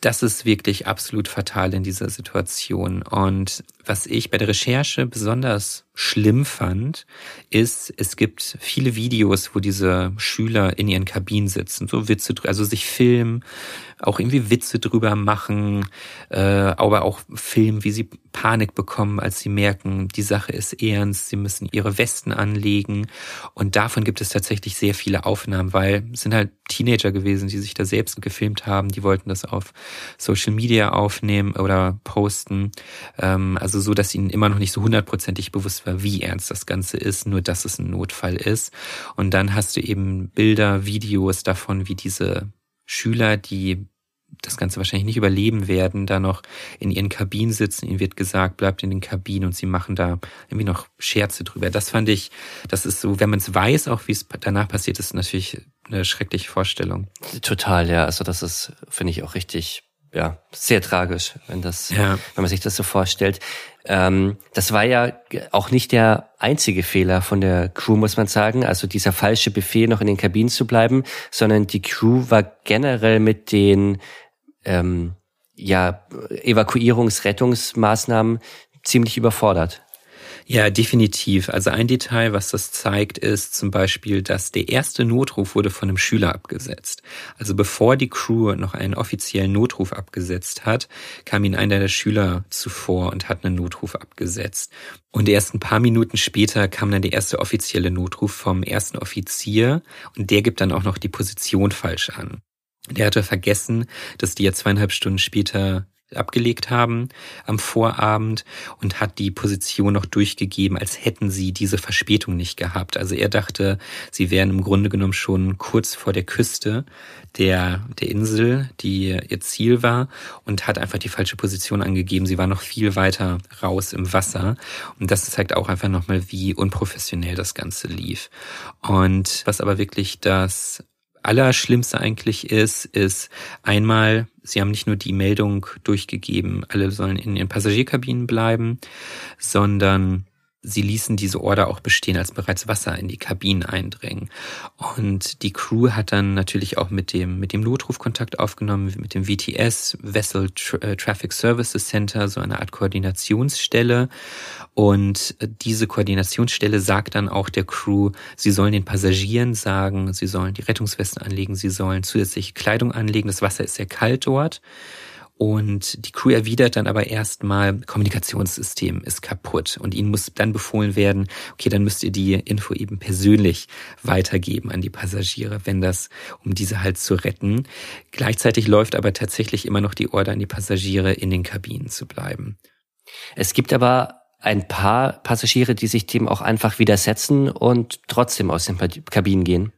das ist wirklich absolut fatal in dieser Situation. Und was ich bei der Recherche besonders schlimm fand, ist, es gibt viele Videos, wo diese Schüler in ihren Kabinen sitzen, so Witze, also sich filmen, auch irgendwie Witze drüber machen, äh, aber auch filmen, wie sie Panik bekommen, als sie merken, die Sache ist ernst, sie müssen ihre Westen anlegen. Und davon gibt es tatsächlich sehr viele Aufnahmen, weil es sind halt Teenager gewesen, die sich da selbst gefilmt haben, die wollten das auf Social Media aufnehmen oder posten. Ähm, also so, dass ihnen immer noch nicht so hundertprozentig bewusst war, wie ernst das Ganze ist, nur dass es ein Notfall ist. Und dann hast du eben Bilder, Videos davon, wie diese Schüler, die das Ganze wahrscheinlich nicht überleben werden, da noch in ihren Kabinen sitzen. Ihnen wird gesagt, bleibt in den Kabinen und sie machen da irgendwie noch Scherze drüber. Das fand ich, das ist so, wenn man es weiß, auch wie es danach passiert, ist natürlich eine schreckliche Vorstellung. Total, ja. Also das ist, finde ich, auch richtig ja, sehr tragisch, wenn das, ja. wenn man sich das so vorstellt. Ähm, das war ja auch nicht der einzige Fehler von der Crew, muss man sagen. Also dieser falsche Befehl, noch in den Kabinen zu bleiben, sondern die Crew war generell mit den ähm, ja, Evakuierungs-, Rettungsmaßnahmen ziemlich überfordert. Ja, definitiv. Also ein Detail, was das zeigt, ist zum Beispiel, dass der erste Notruf wurde von einem Schüler abgesetzt. Also bevor die Crew noch einen offiziellen Notruf abgesetzt hat, kam ihnen einer der Schüler zuvor und hat einen Notruf abgesetzt. Und erst ein paar Minuten später kam dann der erste offizielle Notruf vom ersten Offizier und der gibt dann auch noch die Position falsch an. Der hatte vergessen, dass die ja zweieinhalb Stunden später abgelegt haben am Vorabend und hat die Position noch durchgegeben, als hätten sie diese Verspätung nicht gehabt. Also er dachte, sie wären im Grunde genommen schon kurz vor der Küste der, der Insel, die ihr Ziel war und hat einfach die falsche Position angegeben. Sie war noch viel weiter raus im Wasser und das zeigt auch einfach nochmal, wie unprofessionell das Ganze lief. Und was aber wirklich das Allerschlimmste eigentlich ist, ist einmal, sie haben nicht nur die Meldung durchgegeben, alle sollen in ihren Passagierkabinen bleiben, sondern Sie ließen diese Order auch bestehen, als bereits Wasser in die Kabinen eindringen. Und die Crew hat dann natürlich auch mit dem, mit dem Notruf Kontakt aufgenommen, mit dem VTS, Vessel äh, Traffic Services Center, so eine Art Koordinationsstelle. Und diese Koordinationsstelle sagt dann auch der Crew, sie sollen den Passagieren sagen, sie sollen die Rettungswesten anlegen, sie sollen zusätzliche Kleidung anlegen. Das Wasser ist sehr kalt dort. Und die Crew erwidert dann aber erstmal, Kommunikationssystem ist kaputt. Und ihnen muss dann befohlen werden, okay, dann müsst ihr die Info eben persönlich weitergeben an die Passagiere, wenn das, um diese halt zu retten. Gleichzeitig läuft aber tatsächlich immer noch die Order an die Passagiere, in den Kabinen zu bleiben. Es gibt aber ein paar Passagiere, die sich dem auch einfach widersetzen und trotzdem aus den Kabinen gehen.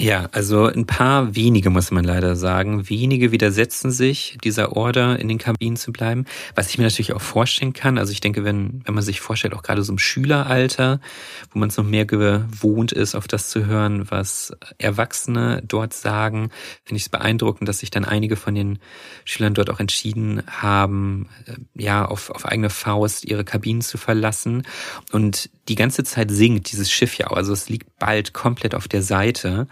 Ja, also ein paar wenige muss man leider sagen. Wenige widersetzen sich dieser Order, in den Kabinen zu bleiben. Was ich mir natürlich auch vorstellen kann. Also ich denke, wenn, wenn man sich vorstellt, auch gerade so im Schüleralter, wo man es noch mehr gewohnt ist, auf das zu hören, was Erwachsene dort sagen, finde ich es beeindruckend, dass sich dann einige von den Schülern dort auch entschieden haben, äh, ja, auf, auf eigene Faust ihre Kabinen zu verlassen. Und die ganze Zeit sinkt dieses Schiff ja. Also es liegt bald komplett auf der Seite.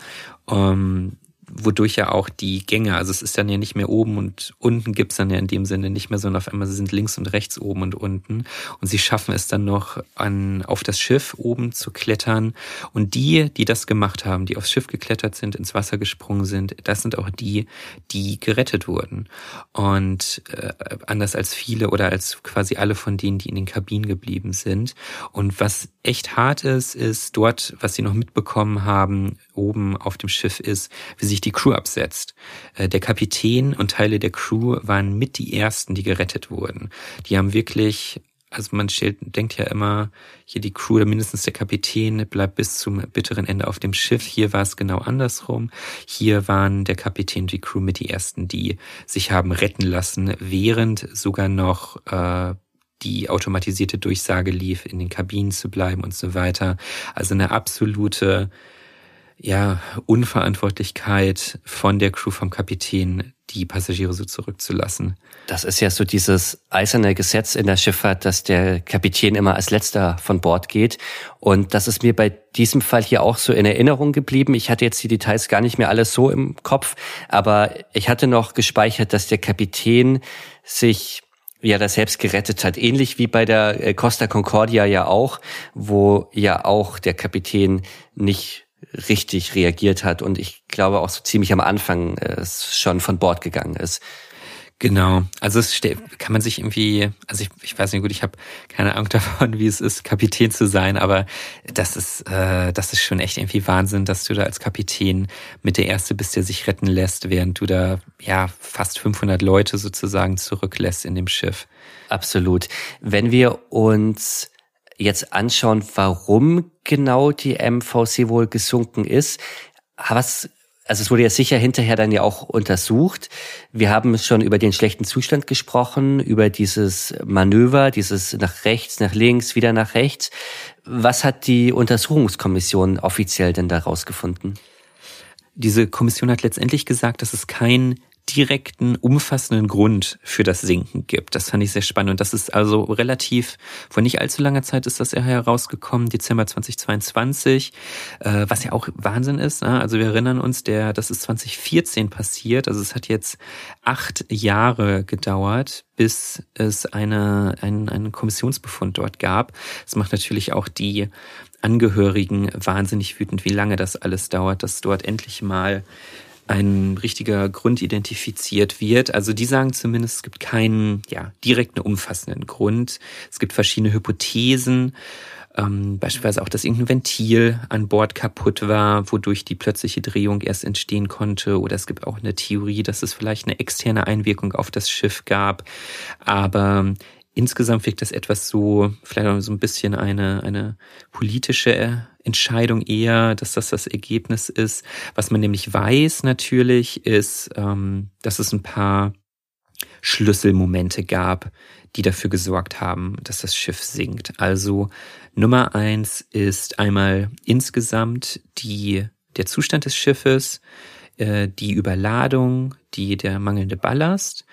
Ähm, wodurch ja auch die Gänge, also es ist dann ja nicht mehr oben und unten gibt's dann ja in dem Sinne nicht mehr, sondern auf einmal sind links und rechts oben und unten. Und sie schaffen es dann noch an, auf das Schiff oben zu klettern. Und die, die das gemacht haben, die aufs Schiff geklettert sind, ins Wasser gesprungen sind, das sind auch die, die gerettet wurden. Und äh, anders als viele oder als quasi alle von denen, die in den Kabinen geblieben sind. Und was echt hart ist, ist dort, was sie noch mitbekommen haben, oben auf dem Schiff ist, wie sich die Crew absetzt. Äh, der Kapitän und Teile der Crew waren mit die ersten, die gerettet wurden. Die haben wirklich also man stellt, denkt ja immer, hier die Crew oder mindestens der Kapitän bleibt bis zum bitteren Ende auf dem Schiff. Hier war es genau andersrum. Hier waren der Kapitän und die Crew mit die ersten, die sich haben retten lassen, während sogar noch äh, die automatisierte Durchsage lief, in den Kabinen zu bleiben und so weiter. Also eine absolute ja, Unverantwortlichkeit von der Crew, vom Kapitän, die Passagiere so zurückzulassen. Das ist ja so dieses eiserne Gesetz in der Schifffahrt, dass der Kapitän immer als letzter von Bord geht. Und das ist mir bei diesem Fall hier auch so in Erinnerung geblieben. Ich hatte jetzt die Details gar nicht mehr alles so im Kopf, aber ich hatte noch gespeichert, dass der Kapitän sich ja das selbst gerettet hat. Ähnlich wie bei der äh, Costa Concordia ja auch, wo ja auch der Kapitän nicht richtig reagiert hat und ich glaube auch so ziemlich am Anfang äh, schon von Bord gegangen ist. Genau, also es kann man sich irgendwie, also ich, ich weiß nicht gut, ich habe keine Ahnung davon, wie es ist, Kapitän zu sein, aber das ist, äh, das ist schon echt irgendwie Wahnsinn, dass du da als Kapitän mit der Erste bist, der sich retten lässt, während du da ja fast 500 Leute sozusagen zurücklässt in dem Schiff. Absolut. Wenn wir uns jetzt anschauen, warum genau die MVC wohl gesunken ist, was also es wurde ja sicher hinterher dann ja auch untersucht. Wir haben schon über den schlechten Zustand gesprochen, über dieses Manöver, dieses nach rechts, nach links, wieder nach rechts. Was hat die Untersuchungskommission offiziell denn da rausgefunden? Diese Kommission hat letztendlich gesagt, dass es kein direkten, umfassenden Grund für das Sinken gibt. Das fand ich sehr spannend. Und das ist also relativ, vor nicht allzu langer Zeit ist das ja herausgekommen, Dezember 2022, äh, was ja auch Wahnsinn ist. Ne? Also wir erinnern uns, der, das ist 2014 passiert. Also es hat jetzt acht Jahre gedauert, bis es eine, einen, einen Kommissionsbefund dort gab. Das macht natürlich auch die Angehörigen wahnsinnig wütend, wie lange das alles dauert, dass dort endlich mal ein richtiger Grund identifiziert wird. Also die sagen zumindest, es gibt keinen ja, direkten, umfassenden Grund. Es gibt verschiedene Hypothesen, ähm, beispielsweise auch, dass irgendein Ventil an Bord kaputt war, wodurch die plötzliche Drehung erst entstehen konnte. Oder es gibt auch eine Theorie, dass es vielleicht eine externe Einwirkung auf das Schiff gab. Aber Insgesamt wirkt das etwas so, vielleicht auch so ein bisschen eine, eine politische Entscheidung eher, dass das das Ergebnis ist. Was man nämlich weiß natürlich, ist, ähm, dass es ein paar Schlüsselmomente gab, die dafür gesorgt haben, dass das Schiff sinkt. Also Nummer eins ist einmal insgesamt die, der Zustand des Schiffes. äh, die Überladung, die der mangelnde Ballast.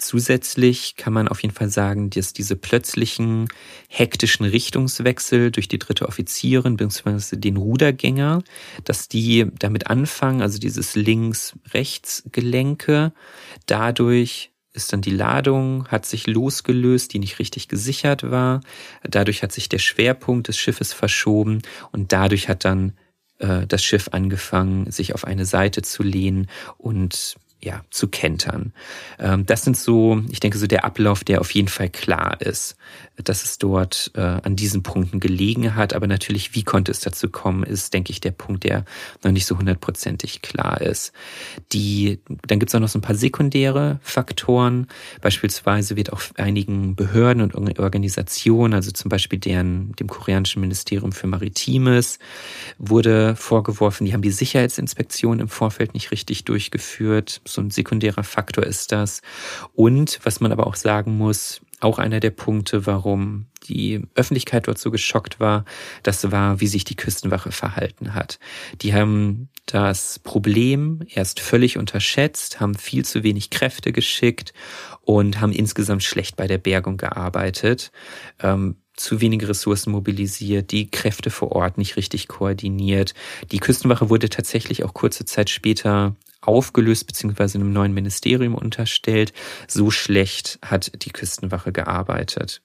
Zusätzlich kann man auf jeden Fall sagen, dass diese plötzlichen hektischen Richtungswechsel durch die dritte Offizierin bzw. den Rudergänger, dass die damit anfangen, also dieses Links-Rechts-Gelenke, dadurch ist dann die Ladung, hat sich losgelöst, die nicht richtig gesichert war. Dadurch hat sich der Schwerpunkt des Schiffes verschoben und dadurch hat dann äh, das Schiff angefangen, sich auf eine Seite zu lehnen und ja, zu kentern. Ähm, das sind so, ich denke, so der Ablauf, der auf jeden Fall klar ist dass es dort äh, an diesen Punkten gelegen hat. Aber natürlich, wie konnte es dazu kommen, ist, denke ich, der Punkt, der noch nicht so hundertprozentig klar ist. Die, dann gibt es auch noch so ein paar sekundäre Faktoren. Beispielsweise wird auch einigen Behörden und Organisationen, also zum Beispiel deren, dem koreanischen Ministerium für Maritimes, wurde vorgeworfen, die haben die Sicherheitsinspektion im Vorfeld nicht richtig durchgeführt. So ein sekundärer Faktor ist das. Und was man aber auch sagen muss, auch einer der Punkte, warum die Öffentlichkeit dort so geschockt war, das war, wie sich die Küstenwache verhalten hat. Die haben das Problem erst völlig unterschätzt, haben viel zu wenig Kräfte geschickt und haben insgesamt schlecht bei der Bergung gearbeitet. Ähm, zu wenige Ressourcen mobilisiert, die Kräfte vor Ort nicht richtig koordiniert. Die Küstenwache wurde tatsächlich auch kurze Zeit später aufgelöst bzw. einem neuen Ministerium unterstellt. So schlecht hat die Küstenwache gearbeitet.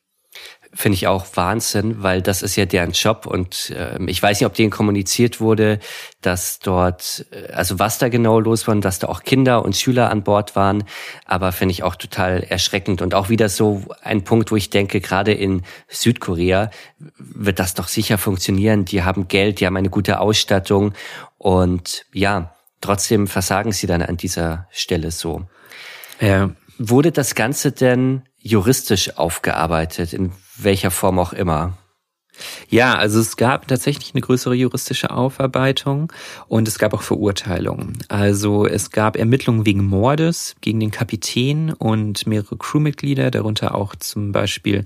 Finde ich auch Wahnsinn, weil das ist ja deren Job und äh, ich weiß nicht, ob denen kommuniziert wurde, dass dort, äh, also was da genau los war und dass da auch Kinder und Schüler an Bord waren, aber finde ich auch total erschreckend und auch wieder so ein Punkt, wo ich denke, gerade in Südkorea wird das doch sicher funktionieren. Die haben Geld, die haben eine gute Ausstattung und ja, Trotzdem versagen sie dann an dieser Stelle so. Ja. Wurde das Ganze denn juristisch aufgearbeitet, in welcher Form auch immer? Ja, also es gab tatsächlich eine größere juristische Aufarbeitung und es gab auch Verurteilungen. Also es gab Ermittlungen wegen Mordes gegen den Kapitän und mehrere Crewmitglieder, darunter auch zum Beispiel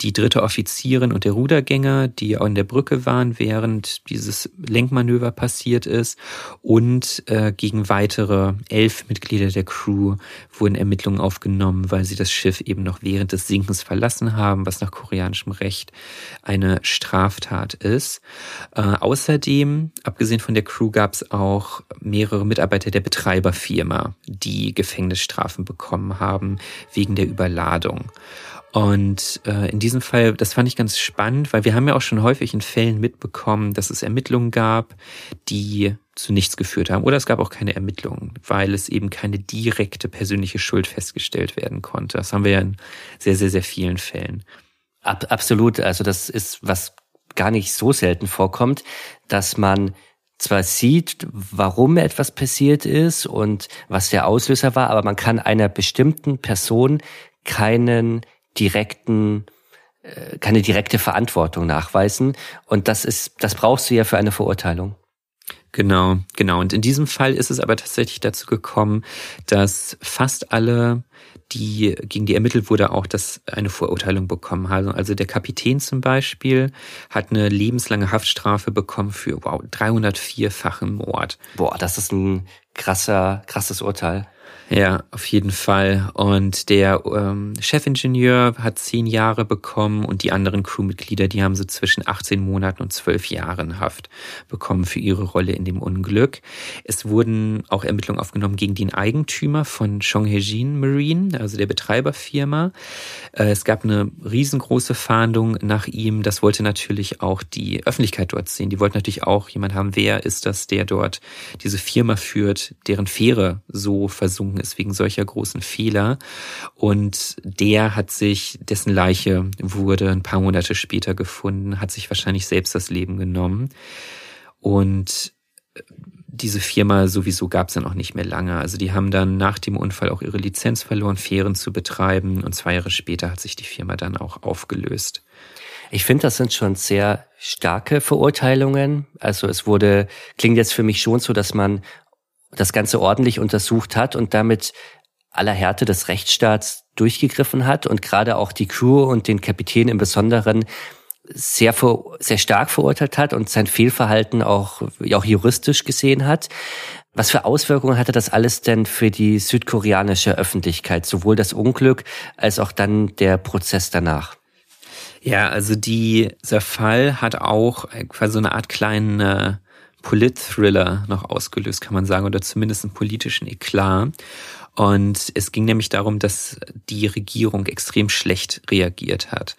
die dritte Offizierin und der Rudergänger, die an der Brücke waren, während dieses Lenkmanöver passiert ist. Und äh, gegen weitere elf Mitglieder der Crew wurden Ermittlungen aufgenommen, weil sie das Schiff eben noch während des Sinkens verlassen haben, was nach koreanischem Recht eine Straftat ist. Äh, außerdem, abgesehen von der Crew, gab es auch mehrere Mitarbeiter der Betreiberfirma, die Gefängnisstrafen bekommen haben wegen der Überladung. Und äh, in diesem Fall, das fand ich ganz spannend, weil wir haben ja auch schon häufig in Fällen mitbekommen, dass es Ermittlungen gab, die zu nichts geführt haben. Oder es gab auch keine Ermittlungen, weil es eben keine direkte persönliche Schuld festgestellt werden konnte. Das haben wir ja in sehr, sehr, sehr vielen Fällen. Ab, absolut. Also das ist, was gar nicht so selten vorkommt, dass man zwar sieht, warum etwas passiert ist und was der Auslöser war, aber man kann einer bestimmten Person keinen direkten äh, keine direkte Verantwortung nachweisen und das ist das brauchst du ja für eine Verurteilung. Genau, genau. Und in diesem Fall ist es aber tatsächlich dazu gekommen, dass fast alle die gegen die ermittelt wurde, auch dass eine Verurteilung bekommen haben. Also der Kapitän zum Beispiel hat eine lebenslange Haftstrafe bekommen für wow 304-fachen Mord. Boah, das ist ein krasser, krasses Urteil. Ja, auf jeden Fall. Und der ähm, Chefingenieur hat zehn Jahre bekommen und die anderen Crewmitglieder, die haben so zwischen 18 Monaten und 12 Jahren Haft bekommen für ihre Rolle in dem Unglück. Es wurden auch Ermittlungen aufgenommen gegen den Eigentümer von Chonghejin Marine, also der Betreiberfirma. Äh, es gab eine riesengroße Fahndung nach ihm. Das wollte natürlich auch die Öffentlichkeit dort sehen. Die wollten natürlich auch jemand haben, wer ist das, der dort diese Firma führt, deren Fähre so versunken gesunken ist wegen solcher großen Fehler. Und der hat sich, dessen Leiche wurde ein paar Monate später gefunden, hat sich wahrscheinlich selbst das Leben genommen. Und diese Firma sowieso gab es dann auch nicht mehr lange. Also die haben dann nach dem Unfall auch ihre Lizenz verloren, Fähren zu betreiben. Und zwei Jahre später hat sich die Firma dann auch aufgelöst. Ich finde, das sind schon sehr starke Verurteilungen. Also es wurde, klingt jetzt für mich schon so, dass man das Ganze ordentlich untersucht hat und damit aller Härte des Rechtsstaats durchgegriffen hat und gerade auch die Crew und den Kapitän im Besonderen sehr, sehr stark verurteilt hat und sein Fehlverhalten auch, auch juristisch gesehen hat. Was für Auswirkungen hatte das alles denn für die südkoreanische Öffentlichkeit, sowohl das Unglück als auch dann der Prozess danach? Ja, also dieser Fall hat auch quasi so eine Art kleinen äh, Polit-Thriller noch ausgelöst, kann man sagen, oder zumindest einen politischen Eklat. Und es ging nämlich darum, dass die Regierung extrem schlecht reagiert hat.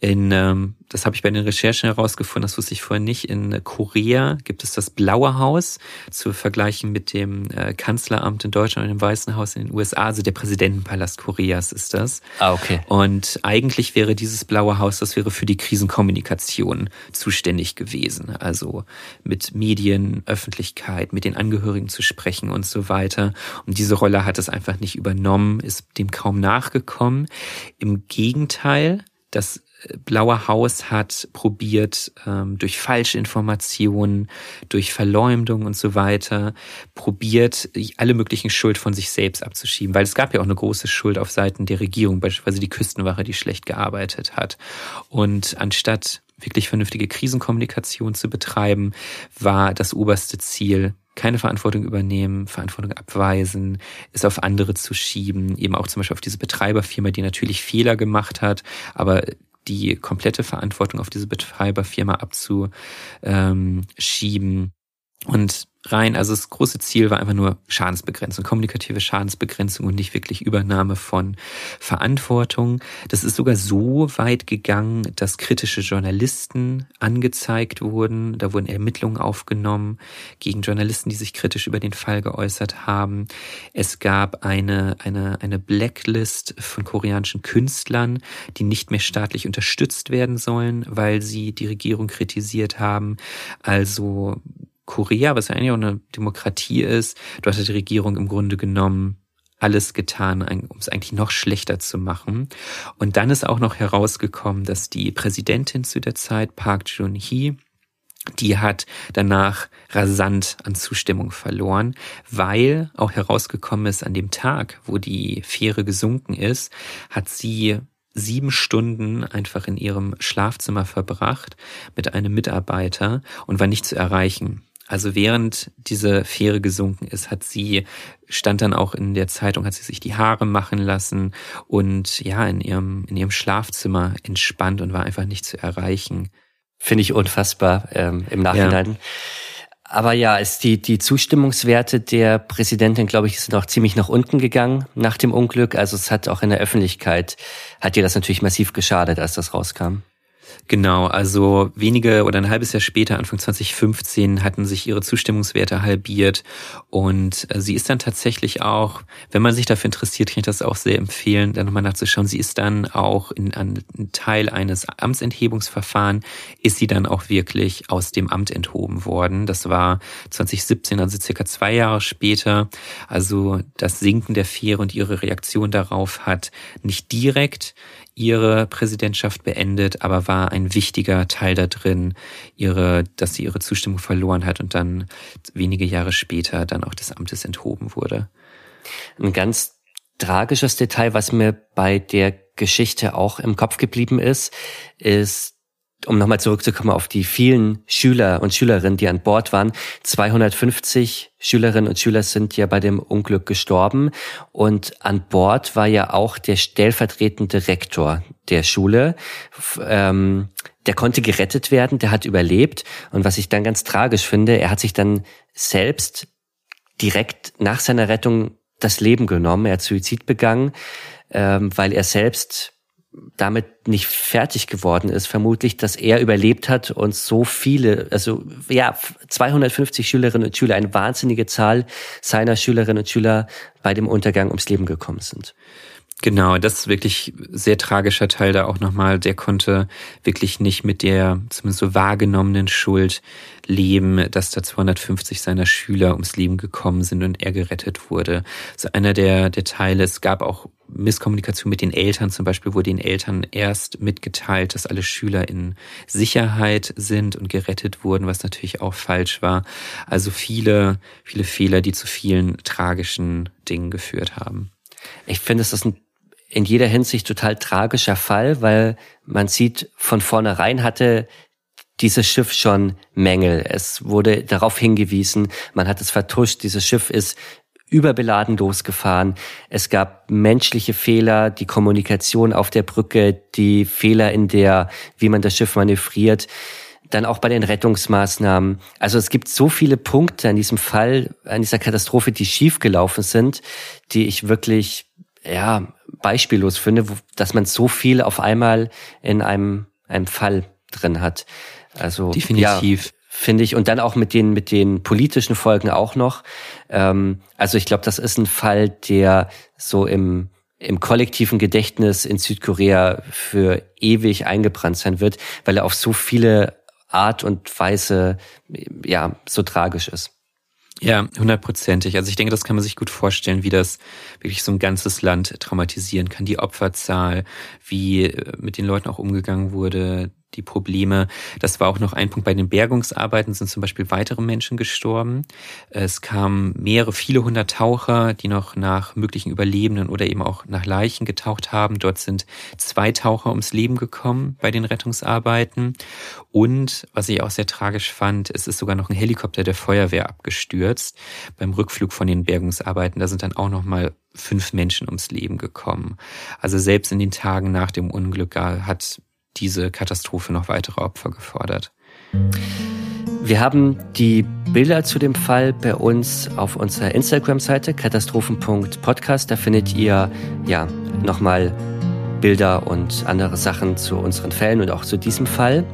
In, ähm, das habe ich bei den Recherchen herausgefunden, das wusste ich vorher nicht. In Korea gibt es das Blaue Haus zu vergleichen mit dem äh, Kanzleramt in Deutschland und dem Weißen Haus in den USA. Also der Präsidentenpalast Koreas ist das. Ah, okay. Und eigentlich wäre dieses Blaue Haus, das wäre für die Krisenkommunikation zuständig gewesen. Also mit Medien, Öffentlichkeit, mit den Angehörigen zu sprechen und so weiter. Und diese Rolle hat es einfach nicht übernommen, ist dem kaum nachgekommen. Im Gegenteil, das Blaue Haus hat probiert, ähm, durch Falschinformationen, durch Verleumdung und so weiter, probiert, alle möglichen Schuld von sich selbst abzuschieben, weil es gab ja auch eine große Schuld auf Seiten der Regierung, beispielsweise die Küstenwache, die schlecht gearbeitet hat. Und anstatt wirklich vernünftige Krisenkommunikation zu betreiben, war das oberste Ziel, keine Verantwortung übernehmen, Verantwortung abweisen, es auf andere zu schieben, eben auch zum Beispiel auf diese Betreiberfirma, die natürlich Fehler gemacht hat, aber die komplette Verantwortung auf diese Betreiberfirma abzuschieben. Und rein. Also das große Ziel war einfach nur Schadensbegrenzung, kommunikative Schadensbegrenzung und nicht wirklich Übernahme von Verantwortung. Das ist sogar so weit gegangen, dass kritische Journalisten angezeigt wurden. Da wurden Ermittlungen aufgenommen gegen Journalisten, die sich kritisch über den Fall geäußert haben. Es gab eine, eine, eine Blacklist von koreanischen Künstlern, die nicht mehr staatlich unterstützt werden sollen, weil sie die Regierung kritisiert haben. Also Korea, was ja eigentlich auch eine Demokratie ist, dort hat die Regierung im Grunde genommen alles getan, um es eigentlich noch schlechter zu machen. Und dann ist auch noch herausgekommen, dass die Präsidentin zu der Zeit, Park Jun-hee, die hat danach rasant an Zustimmung verloren, weil auch herausgekommen ist, an dem Tag, wo die Fähre gesunken ist, hat sie sieben Stunden einfach in ihrem Schlafzimmer verbracht mit einem Mitarbeiter und war nicht zu erreichen. Also während diese Fähre gesunken ist, hat sie, stand dann auch in der Zeitung, hat sie sich die Haare machen lassen und ja, in ihrem, in ihrem Schlafzimmer entspannt und war einfach nicht zu erreichen. Finde ich unfassbar ähm, im Nachhinein. Ja. Aber ja, ist die, die Zustimmungswerte der Präsidentin, glaube ich, sind auch ziemlich nach unten gegangen nach dem Unglück. Also es hat auch in der Öffentlichkeit, hat ihr das natürlich massiv geschadet, als das rauskam. Genau, also wenige oder ein halbes Jahr später, Anfang 2015, hatten sich ihre Zustimmungswerte halbiert und äh, sie ist dann tatsächlich auch, wenn man sich dafür interessiert, kann ich das auch sehr empfehlen, da nochmal nachzuschauen. Sie ist dann auch in einem Teil eines Amtsenthebungsverfahrens, ist sie dann auch wirklich aus dem Amt enthoben worden. Das war 2017, also circa zwei Jahre später. Also das Sinken der Fähre und ihre Reaktion darauf hat nicht direkt ihre Präsidentschaft beendet, aber war ein wichtiger Teil da drin, ihre, dass sie ihre Zustimmung verloren hat und dann wenige Jahre später dann auch des Amtes enthoben wurde. Ein ganz tragisches Detail, was mir bei der Geschichte auch im Kopf geblieben ist, ist um nochmal zurückzukommen auf die vielen Schüler und Schülerinnen, die an Bord waren. 250 Schülerinnen und Schüler sind ja bei dem Unglück gestorben. Und an Bord war ja auch der stellvertretende Rektor der Schule. Ähm, der konnte gerettet werden, der hat überlebt. Und was ich dann ganz tragisch finde, er hat sich dann selbst direkt nach seiner Rettung das Leben genommen. Er hat Suizid begangen, ähm, weil er selbst damit nicht fertig geworden ist, vermutlich, dass er überlebt hat und so viele, also ja, 250 Schülerinnen und Schüler, eine wahnsinnige Zahl seiner Schülerinnen und Schüler bei dem Untergang ums Leben gekommen sind. Genau, das ist wirklich sehr tragischer Teil da auch nochmal. Der konnte wirklich nicht mit der zumindest so wahrgenommenen Schuld leben, dass da 250 seiner Schüler ums Leben gekommen sind und er gerettet wurde. So einer der, der Teile, es gab auch Misskommunikation mit den Eltern. Zum Beispiel wurde den Eltern erst mitgeteilt, dass alle Schüler in Sicherheit sind und gerettet wurden, was natürlich auch falsch war. Also viele, viele Fehler, die zu vielen tragischen Dingen geführt haben. Ich finde, es ist ein in jeder Hinsicht total tragischer Fall, weil man sieht, von vornherein hatte dieses Schiff schon Mängel. Es wurde darauf hingewiesen, man hat es vertuscht, dieses Schiff ist überbeladen losgefahren. Es gab menschliche Fehler, die Kommunikation auf der Brücke, die Fehler in der, wie man das Schiff manövriert. Dann auch bei den Rettungsmaßnahmen. Also es gibt so viele Punkte an diesem Fall, an dieser Katastrophe, die schiefgelaufen sind, die ich wirklich, ja, beispiellos finde, dass man so viel auf einmal in einem, einem Fall drin hat. Also definitiv. Ja, finde ich. Und dann auch mit den, mit den politischen Folgen auch noch. Ähm, also ich glaube, das ist ein Fall, der so im, im kollektiven Gedächtnis in Südkorea für ewig eingebrannt sein wird, weil er auf so viele Art und Weise, ja, so tragisch ist. Ja, hundertprozentig. Also ich denke, das kann man sich gut vorstellen, wie das wirklich so ein ganzes Land traumatisieren kann. Die Opferzahl, wie äh, mit den Leuten auch umgegangen wurde, die Probleme. Das war auch noch ein Punkt. Bei den Bergungsarbeiten sind zum Beispiel weitere Menschen gestorben. Es kamen mehrere, viele hundert Taucher, die noch nach möglichen Überlebenden oder eben auch nach Leichen getaucht haben. Dort sind zwei Taucher ums Leben gekommen bei den Rettungsarbeiten. Und was ich auch sehr tragisch fand, es ist sogar noch ein Helikopter der Feuerwehr abgestürzt beim Rückflug von den Bergungsarbeiten. Da sind dann auch noch mal fünf Menschen ums Leben gekommen. Also selbst in den Tagen nach dem Unglück hat diese Katastrophe noch weitere Opfer gefordert. Wir haben die Bilder zu dem Fall bei uns auf unserer Instagram-Seite katastrophen.podcast. Da findet ihr ja nochmal Bilder und andere Sachen zu unseren Fällen und auch zu diesem Fall.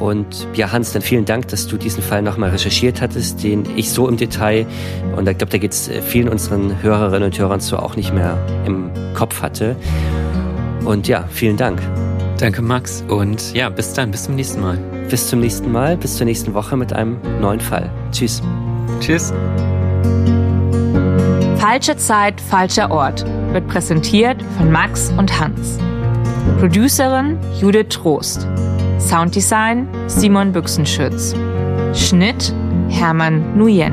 Und ja, Hans, dann vielen Dank, dass du diesen Fall nochmal recherchiert hattest, den ich so im Detail, und ich glaube, da geht es vielen unseren Hörerinnen und Hörern so auch nicht mehr im Kopf hatte. Und ja, vielen Dank. Danke, Max. Und ja, bis dann, bis zum nächsten Mal. Bis zum nächsten Mal, bis zur nächsten Woche mit einem neuen Fall. Tschüss. Tschüss. Falsche Zeit, falscher Ort wird präsentiert von Max und Hans. Producerin Judith Trost. Sounddesign Simon Büchsenschütz. Schnitt Hermann Nuyen.